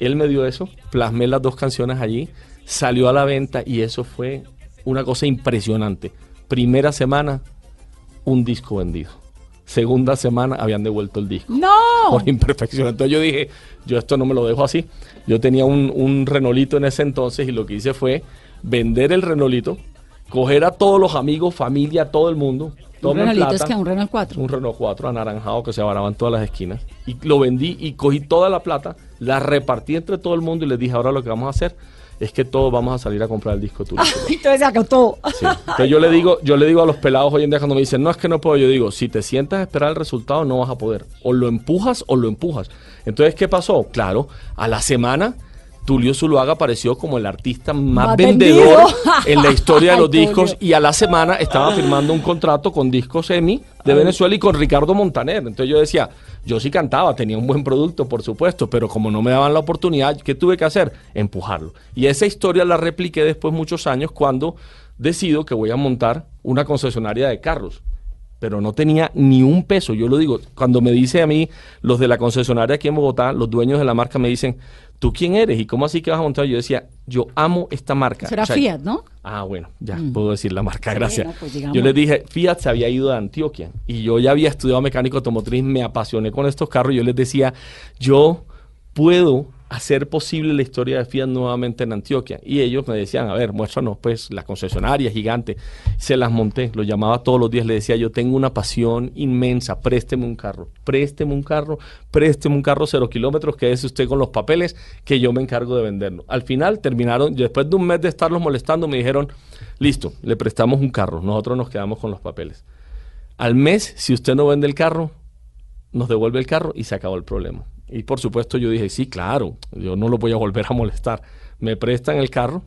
Él me dio eso, plasmé las dos canciones allí, salió a la venta y eso fue una cosa impresionante. Primera semana, un disco vendido. Segunda semana habían devuelto el disco ¡No! por imperfección. Entonces yo dije, yo esto no me lo dejo así. Yo tenía un, un Renolito en ese entonces y lo que hice fue vender el Renolito, coger a todos los amigos, familia, todo el mundo. Un Renalito es que un Renault 4. un Renault 4 anaranjado que se abaraba en todas las esquinas. Y lo vendí y cogí toda la plata, la repartí entre todo el mundo y les dije, ahora lo que vamos a hacer es que todos vamos a salir a comprar el disco tuyo. Entonces se acotó. Sí. Entonces yo le digo, yo le digo a los pelados hoy en día cuando me dicen, no es que no puedo, yo digo, si te sientas a esperar el resultado, no vas a poder. O lo empujas o lo empujas. Entonces, ¿qué pasó? Claro, a la semana, Tulio Zuluaga apareció como el artista más, vendedor en la historia de Ay, los discos Tulio. y a la semana estaba firmando un contrato con Discos EMI de Venezuela y con Ricardo Montaner. Entonces yo decía, yo sí cantaba, tenía un buen producto, por supuesto, pero como no me daban la oportunidad, ¿qué tuve que hacer? Empujarlo. Y esa historia la repliqué después muchos años cuando decido que voy a montar una concesionaria de carros. Pero no tenía ni un peso, yo lo digo, cuando me dice a mí los de la concesionaria aquí en Bogotá, los dueños de la marca me dicen, ¿tú quién eres? ¿Y cómo así que vas a montar? Yo decía, yo amo esta marca. Será O sea, Fiat, ¿no? Ah, bueno, ya puedo decir la marca, Sí, gracias. no, pues yo les dije, Fiat se había ido de Antioquia y yo ya había estudiado mecánico automotriz, me apasioné con estos carros. Yo les decía, yo puedo hacer posible la historia de Fiat nuevamente en Antioquia. Y ellos me decían, a ver, muéstranos pues la concesionaria gigante. Se las monté, lo llamaba todos los días, le decía, yo tengo una pasión inmensa, présteme un carro, présteme un carro, présteme un carro cero kilómetros, quédese usted con los papeles, que yo me encargo de venderlo. Al final terminaron, después de un mes de estarlos molestando, me dijeron, listo, le prestamos un carro, nosotros nos quedamos con los papeles. Al mes, si usted no vende el carro, nos devuelve el carro y se acabó el problema. Y por supuesto yo dije, sí, claro, yo no lo voy a volver a molestar. Me prestan el carro,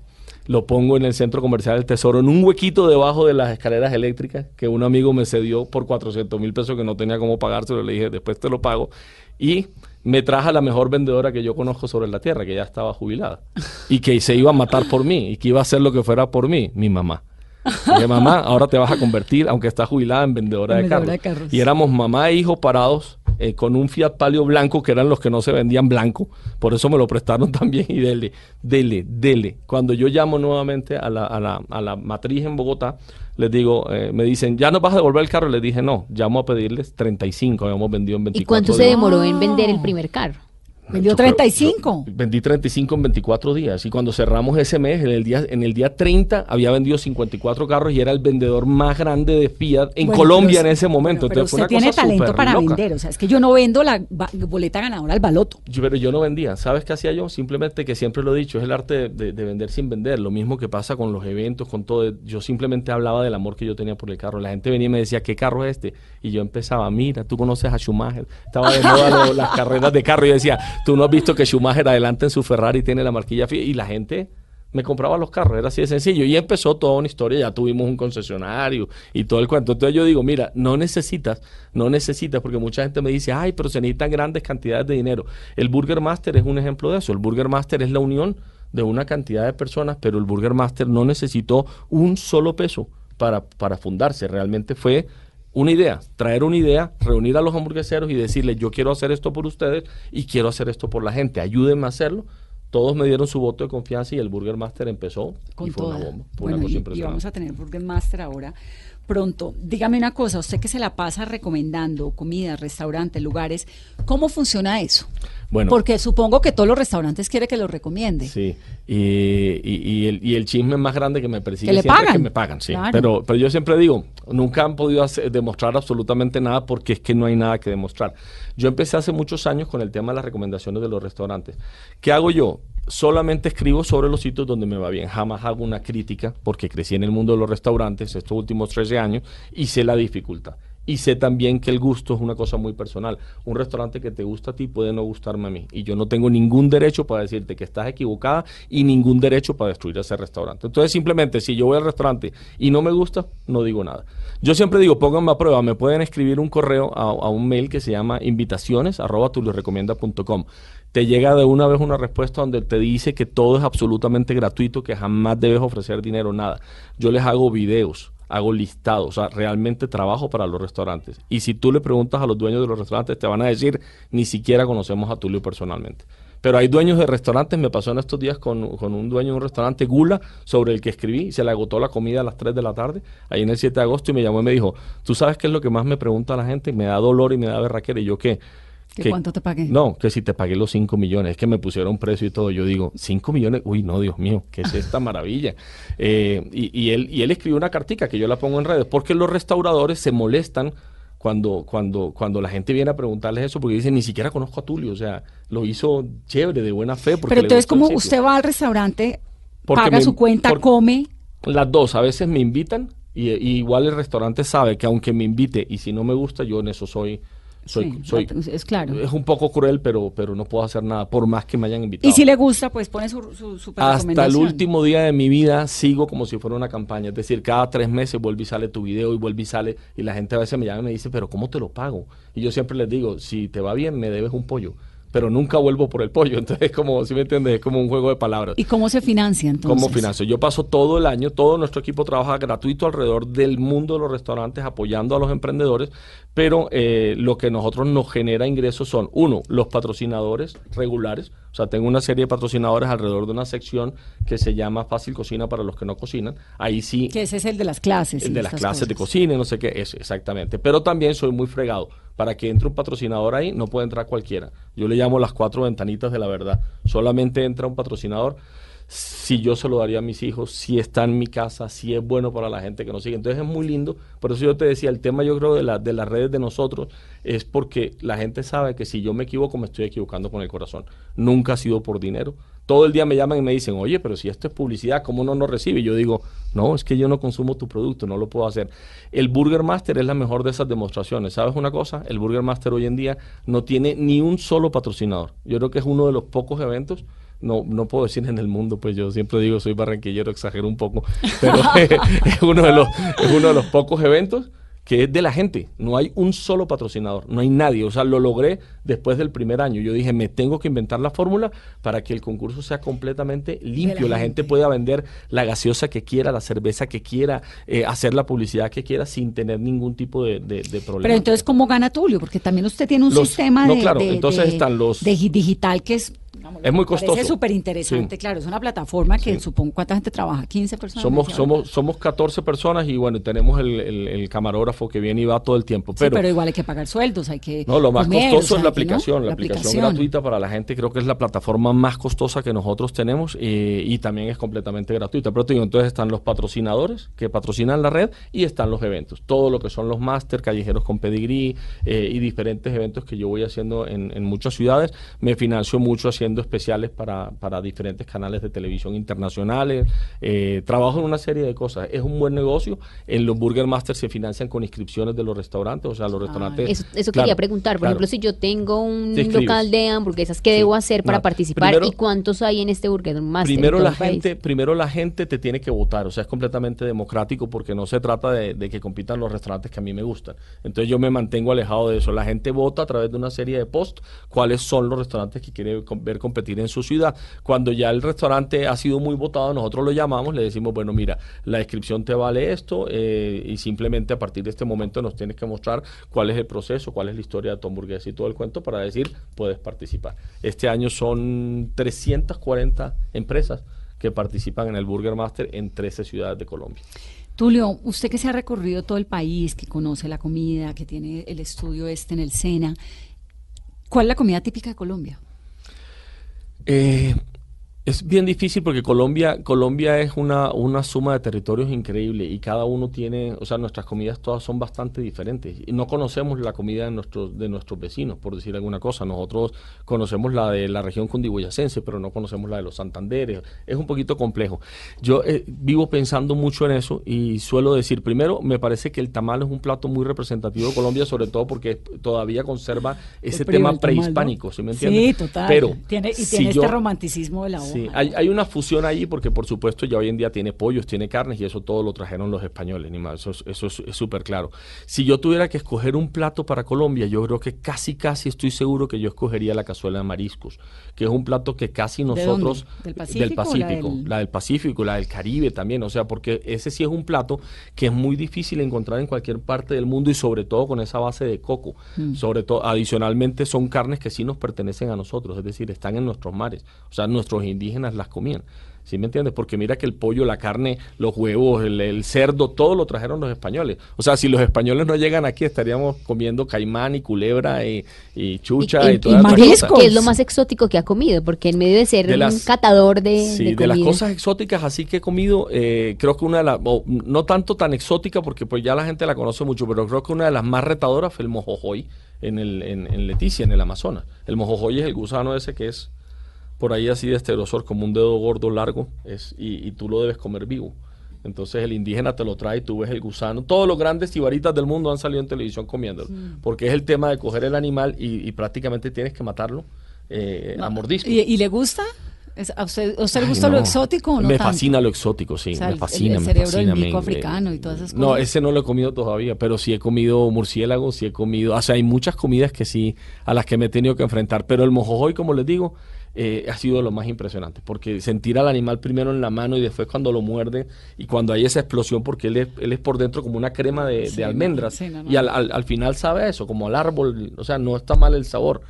lo pongo en el centro comercial del Tesoro, en un huequito debajo de las escaleras eléctricas que un amigo me cedió por 400 mil pesos que no tenía cómo pagárselo. Le dije, después te lo pago. Y me trajo a la mejor vendedora que yo conozco sobre la tierra, que ya estaba jubilada. Y que se iba a matar por mí y que iba a hacer lo que fuera por mí, mi mamá. Dije, mamá, ahora te vas a convertir, aunque estás jubilada, en vendedora, de, Vendedora carros. de carros. Y éramos mamá e hijo parados eh, con un Fiat Palio blanco, que eran los que no se vendían blanco. Por eso me lo prestaron también y dele, dele, dele. Cuando yo llamo nuevamente a la, a la, a la matriz en Bogotá, les digo, eh, me dicen, ¿ya nos vas a devolver el carro? Les dije, no, llamo a pedirles 35, habíamos vendido en 24 ¿Y cuánto se demoró en vender el primer carro? Vendió Yo creo- 35. yo vendí 35 en 24 días y cuando cerramos ese mes, en el día, en el día 30 había vendido 54 carros y era el vendedor más grande de Fiat en Bueno, Colombia pero- en ese momento. Pero, pero Entonces fue usted una tiene cosa talento para loca. vender. O sea, es que yo no vendo la boleta ganadora al baloto. Yo- pero yo no vendía. ¿Sabes qué hacía yo? Simplemente que siempre lo he dicho, es el arte de, de- de vender sin vender. Lo mismo que pasa con los eventos, con todo. Yo simplemente hablaba del amor que yo tenía por el carro. La gente venía y me decía, ¿qué carro es este? Y yo empezaba, mira, tú conoces a Schumacher. Estaba de moda las carreras de carro. Y yo decía, tú no has visto que Schumacher adelante en su Ferrari tiene la marquilla Fiat. Y la gente me compraba los carros, era así de sencillo. Y empezó toda una historia, ya tuvimos un concesionario y todo el cuento. Entonces yo digo, mira, no necesitas, no necesitas, porque mucha gente me dice, ay, pero se necesitan grandes cantidades de dinero. El Burger Master es un ejemplo de eso. El Burger Master es la unión de una cantidad de personas, pero el Burger Master no necesitó un solo peso para, para fundarse. Realmente fue una idea, traer una idea, reunir a los hamburgueseros y decirles, yo quiero hacer esto por ustedes y quiero hacer esto por la gente, ayúdenme a hacerlo. Todos me dieron su voto de confianza y el Burger Master empezó Con y fue toda. una bomba. Fue Bueno, una cosa y- vamos a tener Burger Master ahora pronto. Dígame una cosa, usted que se la pasa recomendando comidas, restaurantes, lugares, ¿cómo funciona eso? Bueno. Porque supongo que todos los restaurantes quiere que los recomiende. Sí, y, y- y el, y el chisme más grande que me persigue Que le siempre es pagan. que me pagan, sí. Claro. Pero, pero yo siempre digo, nunca han podido hacer- demostrar absolutamente nada porque es que no hay nada que demostrar. Yo empecé hace muchos años con el tema de las recomendaciones de los restaurantes. ¿Qué hago yo? Solamente escribo sobre los sitios donde me va bien. Jamás hago una crítica porque crecí en el mundo de los restaurantes estos últimos 13 años y sé la dificultad. Y sé también que el gusto es una cosa muy personal. Un restaurante que te gusta a ti puede no gustarme a mí. Y yo no tengo ningún derecho para decirte que estás equivocada y ningún derecho para destruir ese restaurante. Entonces, simplemente, si yo voy al restaurante y no me gusta, no digo nada. Yo siempre digo, pónganme a prueba. Me pueden escribir un correo a, un mail que se llama invitaciones. Te llega de una vez una respuesta donde te dice que todo es absolutamente gratuito, que jamás debes ofrecer dinero, nada. Yo les hago videos hago listados, o sea, realmente trabajo para los restaurantes. Y si tú le preguntas a los dueños de los restaurantes, te van a decir, ni siquiera conocemos a Tulio personalmente. Pero hay dueños de restaurantes, me pasó en estos días con, con un dueño de un restaurante, Gula, sobre el que escribí, se le agotó la comida a las 3 de la tarde, ahí en el 7 de agosto, y me llamó y me dijo, ¿tú sabes qué es lo que más me pregunta la gente? Me da dolor y me da berraquera, y yo qué. ¿Que cuánto te pagué? No, que si te pagué los 5 millones, es que me pusieron precio y todo. Yo digo, 5 millones, uy, no, Dios mío, ¿qué es esta maravilla? Eh, y, y él, y él escribió una cartica que yo la pongo en redes, porque los restauradores se molestan cuando, cuando, cuando la gente viene a preguntarles eso, porque dicen, ni siquiera conozco a Tulio, o sea, lo hizo chévere, de buena fe. Porque Pero entonces, como usted va al restaurante, Porque paga me- su cuenta, por- come, Las dos, a veces me invitan y, y igual el restaurante sabe que aunque me invite y si no me gusta, yo en eso soy... Soy, Sí, soy, es claro. Es un poco cruel, pero, pero no puedo hacer nada, por más que me hayan invitado. y si le gusta, pues pone su, su, su Hasta el último día de mi vida sigo como si fuera una campaña. Es decir, cada tres meses vuelve y sale tu video y vuelve y sale. Y la gente a veces me llama y me dice, pero ¿cómo te lo pago? Y yo siempre les digo, si te va bien, me debes un pollo. Pero nunca vuelvo por el pollo. Entonces, es como, si me entiendes, es como un juego de palabras. ¿Y cómo se financia entonces? Como financio. Yo paso todo el año, todo nuestro equipo trabaja gratuito alrededor del mundo de los restaurantes, apoyando a los emprendedores, pero eh, lo que nosotros nos genera ingresos son, uno, los patrocinadores regulares, o sea, tengo una serie de patrocinadores alrededor de una sección que se llama Fácil Cocina para los que no cocinan. Ahí sí Que ese es el de las clases. el de las clases de cocina no sé qué, eso, exactamente. Pero también soy muy fregado. Para que entre un patrocinador ahí, no puede entrar cualquiera. Yo le llamo las cuatro ventanitas de la verdad. Solamente entra un patrocinador si yo se lo daría a mis hijos, si está en mi casa, si es bueno para la gente que nos sigue. Entonces es muy lindo. Por eso yo te decía, el tema yo creo de, de las redes de nosotros es porque la gente sabe que si yo me equivoco, me estoy equivocando con el corazón. Nunca ha sido por dinero. todo el día me llaman y me dicen, oye, pero si esto es publicidad, ¿cómo no nos recibe? Yo digo, no, es que yo no consumo tu producto, no lo puedo hacer. El Burger Master es la mejor de esas demostraciones. ¿Sabes una cosa? El Burger Master hoy en día no tiene ni un solo patrocinador. Yo creo que es uno de los pocos eventos no, no puedo decir en el mundo, pues yo siempre digo soy barranquillero, exagero un poco, pero es, uno de los, es uno de los pocos eventos que es de la gente. No hay un solo patrocinador, no hay nadie. O sea, lo logré después del primer año. Yo dije, me tengo que inventar la fórmula para que el concurso sea completamente limpio. La, gente. pueda vender la gaseosa que quiera, la cerveza que quiera, eh, hacer la publicidad que quiera sin tener ningún tipo de, de- de problema. Pero entonces, ¿cómo gana Tulio? Porque también usted tiene un Los- sistema no, de, claro, entonces están los- digital que es... digamos, Es muy costoso. súper interesante, Sí. claro. Es una plataforma que Sí. supongo, ¿cuánta gente trabaja? ¿15 personas? Somos, somos, somos 14 personas y bueno, tenemos el, el- el camarógrafo que viene y va todo el tiempo. Sí, Pero, pero, igual hay que pagar sueldos, hay que no, lo más comer, costoso o es la no, aplicación. La, aplicación, gratuita para la gente creo que es la plataforma más costosa que nosotros tenemos eh, y también es completamente gratuita. Pero te digo, entonces están los patrocinadores que patrocinan la red y están los eventos. Todo lo que son los máster, callejeros con pedigrí eh, y diferentes eventos que yo voy haciendo en, en muchas ciudades. Me financio mucho haciendo especiales para, para diferentes canales de televisión internacionales. Eh, trabajo en una serie de cosas. Es un buen negocio. En los Burger Masters se financian con inscripciones de los restaurantes. O sea, los restaurantes. Eso, eso claro, quería preguntar. Por claro. ejemplo, si yo tengo un local de hamburguesas, ¿qué Sí. debo hacer para No, participar? primero- ¿Y cuántos hay en este Burger Master? Primero la país? gente, primero la gente te tiene que votar, o sea, es completamente democrático porque no se trata de, de que compitan los restaurantes que a mí me gustan. Entonces yo me mantengo alejado de eso. La gente vota a través de una serie de posts cuáles son los restaurantes que quiere ver competir en su ciudad. Cuando ya el restaurante ha sido muy votado, nosotros lo llamamos, le decimos, bueno, mira, la inscripción te vale esto eh, y simplemente a partir de este momento nos tienes que mostrar cuál es el proceso, cuál es la historia de tu hamburguesa y todo el cuento para decir, puedes participar. Este año son 340 empresas que participan en el Burger Master en 13 ciudades de Colombia. Tulio, usted que se ha recorrido todo el país, que conoce la comida, que tiene el estudio este en el SENA, ¿cuál es la comida típica de Colombia? Eh, es bien difícil porque Colombia, Colombia es una, una suma de territorios increíble y cada uno tiene, o sea, nuestras comidas todas son bastante diferentes. Y no conocemos la comida de nuestros, de nuestros vecinos, por decir alguna cosa. Nosotros conocemos la de la región cundiboyacense, pero no conocemos la de los Santanderes. Es un poquito complejo. Yo eh, vivo pensando mucho en eso y suelo decir, primero, me parece que el tamal es un plato muy representativo de Colombia, sobre todo porque todavía conserva ese tema del tamal, ¿no? prehispánico, ¿sí me entiendes? Sí, total. Pero tiene, y si tiene yo- este romanticismo de la. Sí, hay, hay una fusión ahí porque por supuesto ya hoy en día tiene pollos, tiene carnes y eso todo lo trajeron los españoles, ni más, eso es- eso es súper claro. Si yo tuviera que escoger un plato para Colombia, yo creo que casi casi estoy seguro que yo escogería la cazuela de mariscos, que es un plato que casi ¿De nosotros? ¿Del Pacífico del- la del Pacífico, la del Caribe también, o sea, porque ese sí es un plato que es muy difícil encontrar en cualquier parte del mundo y sobre todo con esa base de coco. Mm. Sobre todo, adicionalmente son carnes que sí nos pertenecen a nosotros, es decir, están en nuestros mares, o sea, nuestros indígenas las comían. ¿Sí me entiendes? Porque mira que el pollo, la carne, los huevos, el, el cerdo, todo lo trajeron los españoles. O sea, si los españoles no llegan aquí, estaríamos comiendo caimán y culebra y, y chucha y, y, todas esas mariscos. cosas. ¿Qué es lo más exótico que ha comido? Porque en medio de ser De un las- catador de, Sí, de de, las cosas exóticas así que he comido, eh, creo que una de las, o, no tanto tan exótica porque pues ya la gente la conoce mucho, pero creo que una de las más retadoras fue el mojojoy en, el, en, en Leticia, en el Amazonas. El mojojoy es el gusano ese que es por ahí así de este grosor, como un dedo gordo largo, es, y, y tú lo debes comer vivo. Entonces el indígena te lo trae tú ves el gusano. Todos los grandes tibaritas del mundo han salido en televisión comiéndolo, porque es el tema de coger el animal y, y prácticamente tienes que matarlo eh, a mordisco. ¿Y, y le gusta? ¿Es- ¿A usted, a usted le Ay, gusta lo no. exótico o no Me tanto? fascina lo exótico, sí. O sea, me el- fascina, el me cerebro del fascina. mico me- africano y todas esas No, cosas. ese no lo he comido todavía, pero sí he comido murciélagos, sí he comido. O sea, hay muchas comidas que sí, a las que me he tenido que enfrentar. Pero el mojojoy, como les digo, eh, ha sido lo más impresionante. Porque sentir al animal primero en la mano y después cuando lo muerde y cuando hay esa explosión, porque él es, él es por dentro como una crema de, Sí, de almendras. sí, no, no. Y al, al- al final sabe a eso, como al árbol. O sea, no está mal el sabor.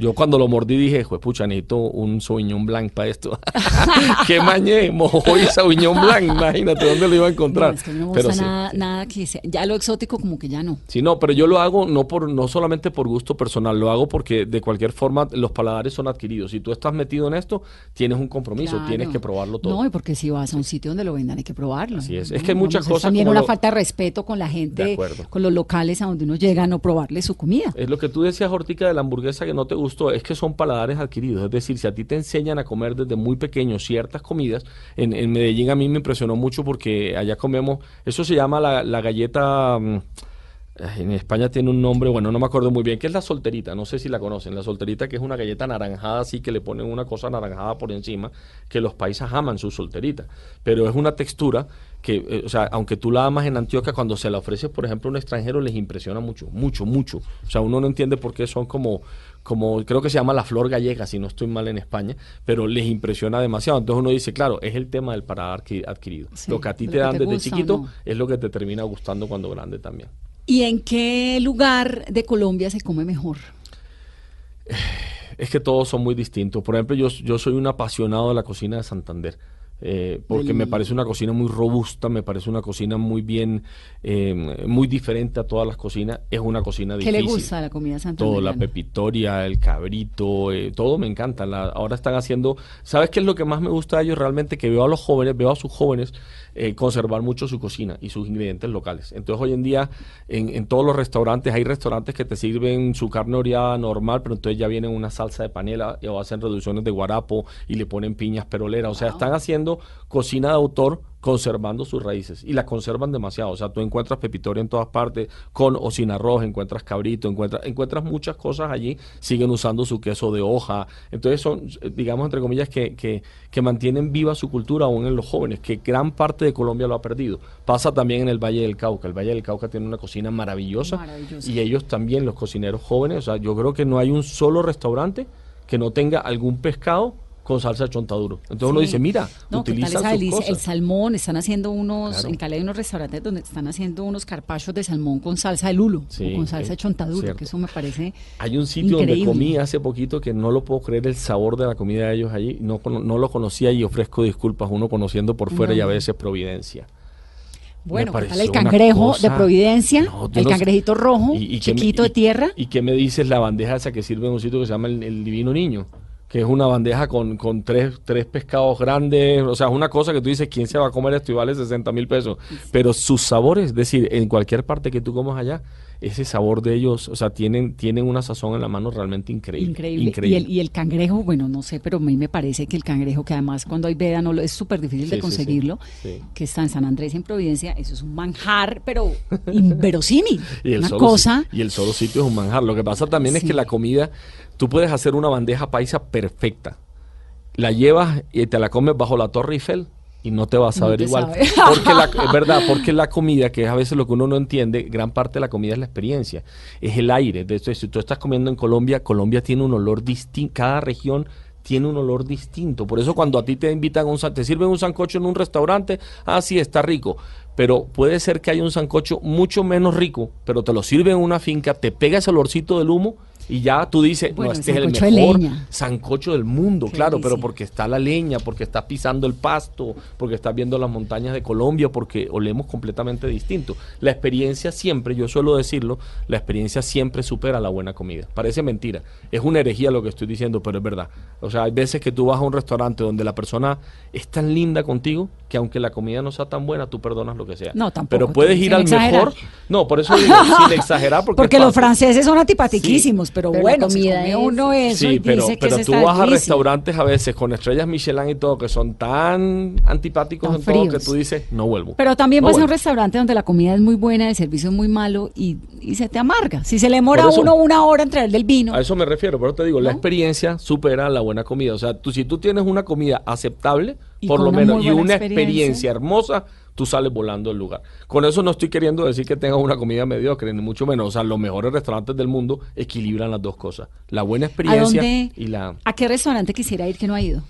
Yo cuando lo mordí dije, pucha, necesito un Sauvignon Blanc para esto. ¡Qué mañé! Mojojoy y Sauvignon Blanc. Imagínate dónde lo iba a encontrar. No, es que no me Pero gusta sí. nada, nada que sea. Ya lo exótico como que ya no. Sí, no, pero yo lo hago no por no solamente por gusto personal, lo hago porque de cualquier forma los paladares son adquiridos. Si tú estás metido en esto, tienes un compromiso, Claro. tienes que probarlo todo. No, y porque si vas a un sitio donde lo vendan hay que probarlo. Así es. ¿no? Es que hay muchas cosas también como una lo- falta de respeto con la gente, con los locales a donde uno llega a no probarle su comida. Es lo que tú decías, Hortica, de la hamburguesa que no te gusta. Es que son paladares adquiridos. Es decir, si a ti te enseñan a comer desde muy pequeño ciertas comidas, en, Medellín a mí me impresionó mucho porque allá comemos, eso se llama la, la galleta... mm, en España tiene un nombre, bueno, no me acuerdo muy bien, que es la solterita, no sé si la conocen, la solterita que es una galleta anaranjada así que le ponen una cosa anaranjada por encima, que los paisas aman su solterita, pero es una textura que, eh, o sea, aunque tú la amas en Antioquia, cuando se la ofreces, por ejemplo, a un extranjero les impresiona mucho, mucho, mucho. O sea, uno no entiende por qué son como, como, creo que se llama la flor gallega, si no estoy mal en España, pero les impresiona demasiado. Entonces uno dice, claro, es el tema del paladar adqui- adquirido. Sí, lo que a ti te dan te desde gusta chiquito no. es lo que te termina gustando cuando grande también. ¿Y en qué lugar de Colombia se come mejor? Es que todos son muy distintos. Por ejemplo, yo, soy un apasionado de la cocina de Santander. Eh, porque Del- me parece una cocina muy robusta, me parece una cocina muy bien, eh, muy diferente a todas las cocinas. Es una cocina ¿Qué difícil. le gusta la comida Todo, santandereana? la pepitoria, el cabrito, eh, todo me encanta. La- ahora están haciendo, ¿sabes qué es lo que más me gusta de ellos realmente? Que veo a los jóvenes, veo a sus jóvenes eh, conservar mucho su cocina y sus ingredientes locales. Entonces hoy en día en, en todos los restaurantes, hay restaurantes que te sirven su carne oreada normal, pero entonces ya viene una salsa de panela o hacen reducciones de guarapo y le ponen piñas peroleras. O sea, están haciendo cocina de autor conservando sus raíces y la conservan demasiado. O sea, tú encuentras pepitoria en todas partes, con o sin arroz, encuentras cabrito, encuentras, encuentras muchas cosas allí, siguen usando su queso de hoja. Entonces son, digamos, entre comillas, que, que, que mantienen viva su cultura aún en los jóvenes, que gran parte de Colombia lo ha perdido. Pasa también en el Valle del Cauca. El Valle del Cauca tiene una cocina maravillosa, Maravillosa. y ellos también, los cocineros jóvenes, o sea, yo creo que no hay un solo restaurante que no tenga algún pescado con salsa de chontaduro. Entonces uno dice, mira, No, ¿qué tal utilizan esa delicia? El salmón, están haciendo unos, Claro. en Cali hay unos restaurantes donde están haciendo unos carpachos de salmón con salsa de lulo Sí, o con salsa de chontaduro, cierto. que eso me parece Hay un sitio donde comí hace poquito que no lo puedo creer el sabor de la comida de ellos allí. No, no lo conocía y ofrezco disculpas, uno conociendo por fuera y a veces Providencia. Bueno, ¿qué tal el cangrejo cosa- de Providencia? No, el no sé. cangrejito rojo, Y- y que me- chiquito y- de tierra. ¿Y qué me dices la bandeja esa que sirve en un sitio que se llama el, el Divino Niño? Que es una bandeja con, con tres, tres pescados grandes. O sea, es una cosa que tú dices, ¿quién se va a comer esto? Y vale 60 mil pesos. Pero sus sabores, es decir, en cualquier parte que tú comas allá, ese sabor de ellos, o sea, tienen, tienen una sazón en la mano realmente increíble. Increíble. increíble. Y, el, y el cangrejo, bueno, no sé, pero a mí me parece que el cangrejo, que además cuando hay veda no es súper difícil Sí, de conseguirlo, Sí. que está en San Andrés y en Providencia, eso es un manjar, pero inverosímil. Y el, Una solo, cosa. y el solo sitio es un manjar. Lo que pasa también es que la comida, tú puedes hacer una bandeja paisa perfecta. La llevas y te la comes bajo la Torre Eiffel y no te vas a No ver igual. sabe. Porque la, es verdad, porque la comida, que es a veces lo que uno no entiende, gran parte de la comida es la experiencia, es el aire. De hecho, si tú estás comiendo en Colombia, Colombia tiene un olor distinto, cada región tiene un olor distinto. Por eso cuando a ti te invitan a un te sirven un sancocho en un restaurante, ah, sí, está rico. Pero puede ser que haya un sancocho mucho menos rico, pero te lo sirven en una finca, te pega ese olorcito del humo y ya tú dices, Bueno, no, este es el de mejor leña. sancocho del mundo, claro, pero porque está la leña, porque estás pisando el pasto, porque estás viendo las montañas de Colombia, porque olemos completamente distinto. La experiencia siempre, yo suelo decirlo, la experiencia siempre supera la buena comida. Parece mentira, es una herejía lo que estoy diciendo, pero es verdad. O sea, hay veces que tú vas a un restaurante donde la persona es tan linda contigo que aunque la comida no sea tan buena, tú perdonas lo que sea. No, tampoco, Pero puedes ir al exagerar. mejor. No, por eso digo, sin exagerar, porque, Porque los franceses son antipatiquísimos, pero, bueno, si comida come es- uno eso y Sí, pero, dice pero tú está vas a restaurantes a veces con estrellas Michelin y todo que son tan antipáticos Tan en todo que fríos. tú dices, no vuelvo. Pero también No vas a un restaurante donde la comida es muy buena, el servicio es muy malo y, y se te amarga. Si se le demora eso- uno una hora en traer del vino. A eso me refiero, pero te digo, la experiencia supera la buena comida. O sea, tú, si tú tienes una comida aceptable, Y por lo menos, y una experiencia. experiencia hermosa, tú sales volando del lugar. Con eso no estoy queriendo decir que tengas una comida mediocre, ni mucho menos. O sea, los mejores restaurantes del mundo equilibran las dos cosas. La buena ¿A experiencia dónde? y la... ¿A qué restaurante quisiera ir que no ha ido?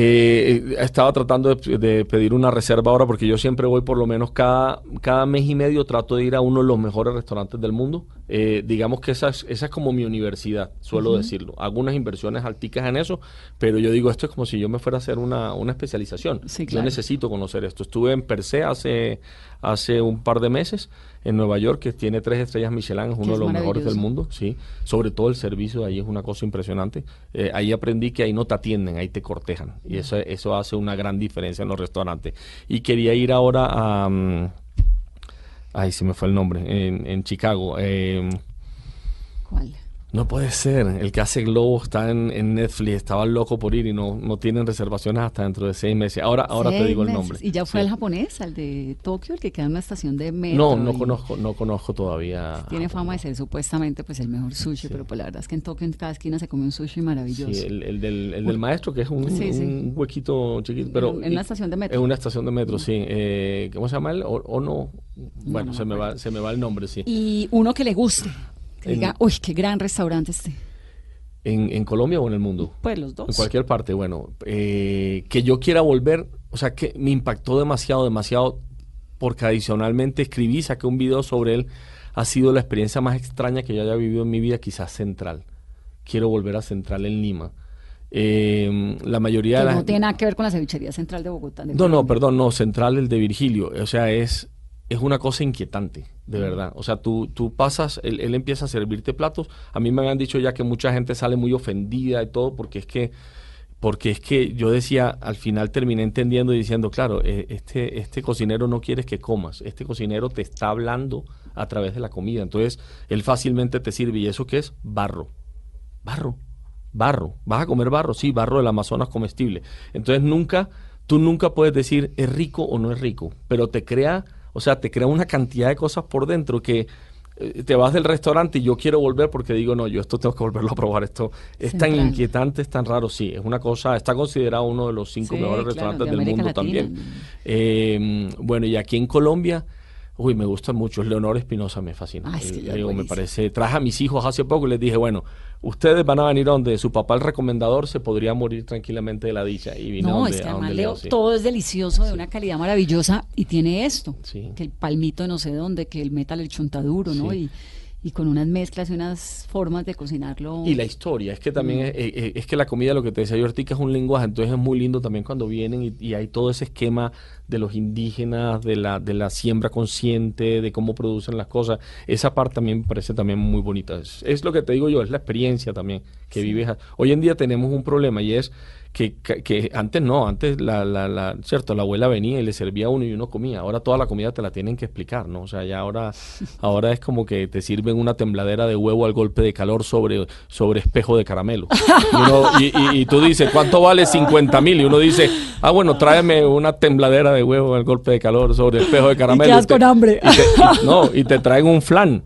Eh, estaba tratando de, de pedir una reserva ahora porque yo siempre voy por lo menos cada, cada mes y medio trato de ir a uno de los mejores restaurantes del mundo. Eh, digamos que esa es, esa es como mi universidad, suelo decirlo. Hago unas inversiones alticas en eso, pero yo digo, esto es como si yo me fuera a hacer una, una especialización. Sí, Yo claro. necesito conocer esto. Estuve en Per se hace, hace un par de meses en Nueva York, que tiene tres estrellas Michelin, es uno es de los mejores del mundo sí. Sobre todo el servicio de ahí es una cosa impresionante. Eh, ahí aprendí que ahí no te atienden, ahí te cortejan. Y eso, eso hace una gran diferencia en los restaurantes. Y quería ir ahora a... mm, ay, se me fue el nombre. En, en Chicago. eh, ¿Cuál? No puede ser. El que hace Globo está en, en Netflix. Estaba loco por ir y no, no tienen reservaciones hasta dentro de seis meses. Ahora, ahora te digo el nombre. ¿Y ya fue Sí. al japonés, al de Tokio, el que queda en una estación de metro? No, no y conozco, no conozco todavía. Tiene fama de ser supuestamente pues el mejor sushi, pero pues la verdad es que en Tokio en cada esquina se come un sushi maravilloso. Sí, el, el del, el del maestro, que es un, un huequito chiquito. Pero, En- una estación de metro. En una estación de metro, sí. Eh, ¿Cómo se llama él? O, o no. Bueno, no se, me me va, se me va el nombre, sí. Y uno que le guste, que En- diga, uy, qué gran restaurante este. ¿En, en Colombia o en el mundo? Pues los dos. En cualquier parte, bueno. eh, que yo quiera volver, o sea, que me impactó demasiado, demasiado, porque adicionalmente escribí, saqué un video sobre él. Ha sido la experiencia más extraña que yo haya vivido en mi vida, quizás Central. Quiero volver a Central en Lima. Eh, la mayoría Que de la no tiene nada que ver con la cevichería central de Bogotá. de No, no, perdón, no, Central el de Virgilio. O sea, es, es una cosa inquietante, de verdad. O sea, tú, tú pasas, él, él empieza a servirte platos. A mí me habían dicho ya que mucha gente sale muy ofendida y todo, porque es que, porque es que yo decía, al final terminé entendiendo y diciendo, claro, eh, este, este cocinero no quieres que comas, este cocinero te está hablando a través de la comida. Entonces, él fácilmente te sirve. ¿Y eso qué es? Barro. Barro. Barro. ¿Vas a comer barro? Sí, barro del Amazonas comestible. Entonces nunca, tú nunca puedes decir es rico o no es rico, pero te crea, o sea, te crea una cantidad de cosas por dentro que eh, te vas del restaurante y yo quiero volver porque digo, no, yo esto tengo que volverlo a probar. Esto es tan inquietante, es tan raro. Sí, es una cosa, está considerado uno de los cinco Sí, mejores claro, restaurantes de del América mundo Latina. también. Eh, bueno, y aquí en Colombia, uy, me gusta mucho. Leonor Espinosa me fascina. Ah, es que Eh, digo, me parece. Traje a mis hijos hace poco y les dije, bueno, ustedes van a venir donde su papá, el recomendador, se podría morir tranquilamente de la dicha. Y vine a No, donde, es que además Leo, sí. todo es delicioso, de una calidad maravillosa y tiene esto, Sí. que el palmito de no sé dónde, que el metal, el chuntaduro, ¿no? Y, y con unas mezclas y unas formas de cocinarlo. Y la historia, es que Mm. también es, es- es que la comida, lo que te decía yo ahorita, es un lenguaje, entonces es muy lindo también cuando vienen y, y hay todo ese esquema de los indígenas, de la, de la siembra consciente, de cómo producen las cosas. Esa parte también me parece también muy bonita. Es, es lo que te digo yo, es la experiencia también que vives. a- Hoy en día tenemos un problema y es que, que- antes no, antes la, la, la, cierto, la abuela venía y le servía a uno y uno comía. Ahora toda la comida te la tienen que explicar, ¿no? O sea, ya ahora, ahora es como que te sirven una tembladera de huevo al golpe de calor sobre, sobre espejo de caramelo. Y, uno- y- y- y tú dices, ¿cuánto vale 50 mil? Y uno dice, ah, bueno, tráeme una tembladera de huevo al golpe de calor sobre espejo de caramelo. te- con hambre. te- no, y te traen un flan.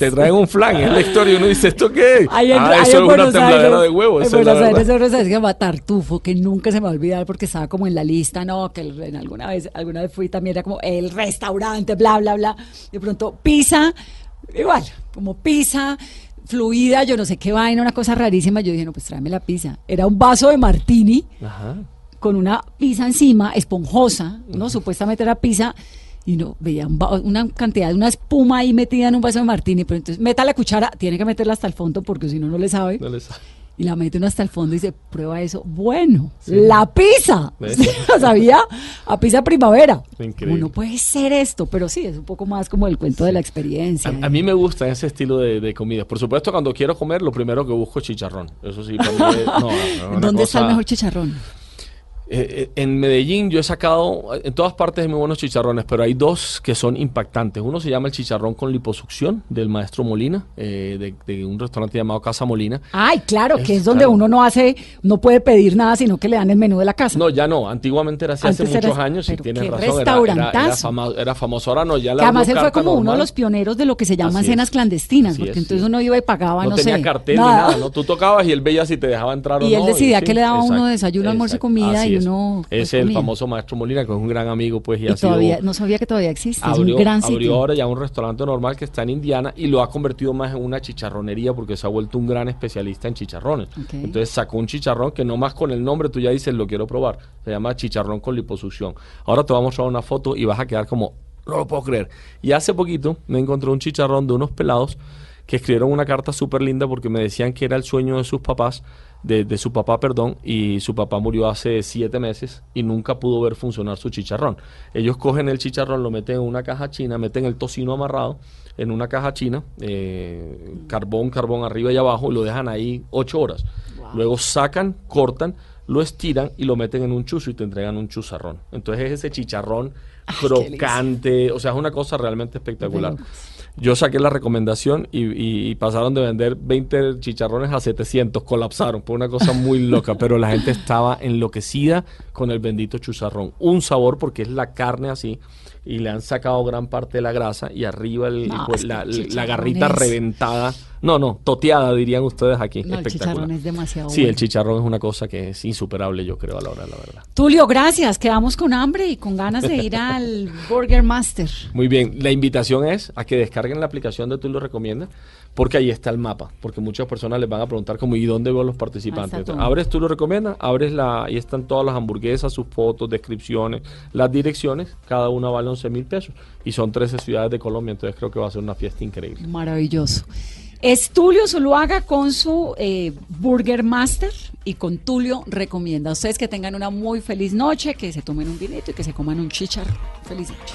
Te traen un flan, es la historia y uno dice, ¿esto qué? Ahí en, ah, eso en es una Buenos Aires, de huevo. En Buenos. Aires, se Tartufo, que nunca se me va a olvidar porque estaba como en la lista, no, que en alguna vez, alguna vez fui también, era como el restaurante, bla, bla, bla. De pronto, pizza, igual, como pizza, fluida, yo no sé qué vaina, una cosa rarísima. Yo dije, no, pues tráeme la pizza. Era un vaso de martini Ajá. con una pizza encima, esponjosa, ¿no? Supuestamente era pizza. Y no, veía un una cantidad de una espuma ahí metida en un vaso de martini. Pero entonces, meta la cuchara, tiene que meterla hasta el fondo porque si no, no le sabe. No le sabe. Y la mete uno hasta el fondo y dice, prueba eso. Bueno, la pizza. ¿Ves? Sabía a pizza primavera. Increíble. Como, no puede ser esto, pero sí, es un poco más como el cuento de la experiencia. A, a mí me gusta ese estilo de, de comida. Por supuesto, cuando quiero comer, lo primero que busco es chicharrón. Eso sí, para mí es- no, ¿Dónde está el cosa- mejor chicharrón? Eh, eh, en Medellín yo he sacado, en todas partes muy buenos chicharrones, pero hay dos que son impactantes. Uno se llama el chicharrón con liposucción del maestro Molina, eh, de, de un restaurante llamado Casa Molina. Ay, claro, que Es- donde claro. uno no hace, no puede pedir nada, sino que le dan el menú de la casa. No, ya no. Antiguamente era así hace Antes muchos años y tienes razón. Era, era, era, restaurantazo. fama- era famoso. Ahora no, ya la que además él fue como uno de los pioneros de lo que se llaman cenas es. clandestinas, Así porque es, entonces sí. uno iba y pagaba, no, no tenía sé, cartel ni nada, ¿no? Tú tocabas y él veía si te dejaba entrar o Y no. él decidía sí, que le daba a uno desayuno, almuerzo y comida y es. uno, pues, Es el comía. famoso maestro Molina, que es un gran amigo, pues, y, Y ha sido... todavía, no sabía que todavía existe, abrió, es un gran abrió sitio. ahora ya un restaurante normal que está en Indiana y lo ha convertido más en una chicharronería porque se ha vuelto un gran especialista en chicharrones. Entonces sacó un chicharrón que no más con el nombre tú ya dices lo quiero probar. Se llama chicharrón con liposucción. Ahora te voy a mostrar una foto y vas a quedar como, no lo puedo creer. Y hace poquito me encontré un chicharrón de unos pelados que escribieron una carta súper linda porque me decían que era el sueño de sus papás, de, de su papá, perdón, y su papá murió hace siete meses y nunca pudo ver funcionar su chicharrón. Ellos cogen el chicharrón, lo meten en una caja china, meten el tocino amarrado en una caja china, eh, carbón, carbón arriba y abajo, y lo dejan ahí ocho horas. Luego sacan, cortan, lo estiran y lo meten en un chuzo y te entregan un chuzarrón. Entonces es ese chicharrón crocante, o sea, es una cosa realmente espectacular. Yo saqué la recomendación y, y- y pasaron de vender 20 chicharrones a 700, colapsaron, fue una cosa muy loca, pero la gente estaba enloquecida con el bendito chicharrón. Un sabor porque es la carne así y le han sacado gran parte de la grasa y arriba el- No, la, garrita reventada. No, no, toteada dirían ustedes aquí. No, el chicharrón es demasiado Sí, bueno. el chicharrón es una cosa que es insuperable, yo creo, a la hora de la verdad. Tulio, gracias. Quedamos con hambre y con ganas de ir al Burger Master. Muy bien, la invitación es a que descarguen la aplicación de Tú lo recomiendas, porque ahí está el mapa, porque muchas personas les van a preguntar como ¿y dónde veo los participantes? Entonces, abres Tú lo recomiendas, abres la, ahí están todas las hamburguesas, sus fotos, descripciones, las direcciones, cada una vale 11 mil pesos y son 13 ciudades de Colombia, entonces creo que va a ser una fiesta increíble. Maravilloso. Es Tulio Zuluaga con su eh, Burger Master y con Tulio recomienda. Ustedes que tengan una muy feliz noche, que se tomen un vinito y que se coman un chicharro. Feliz noche.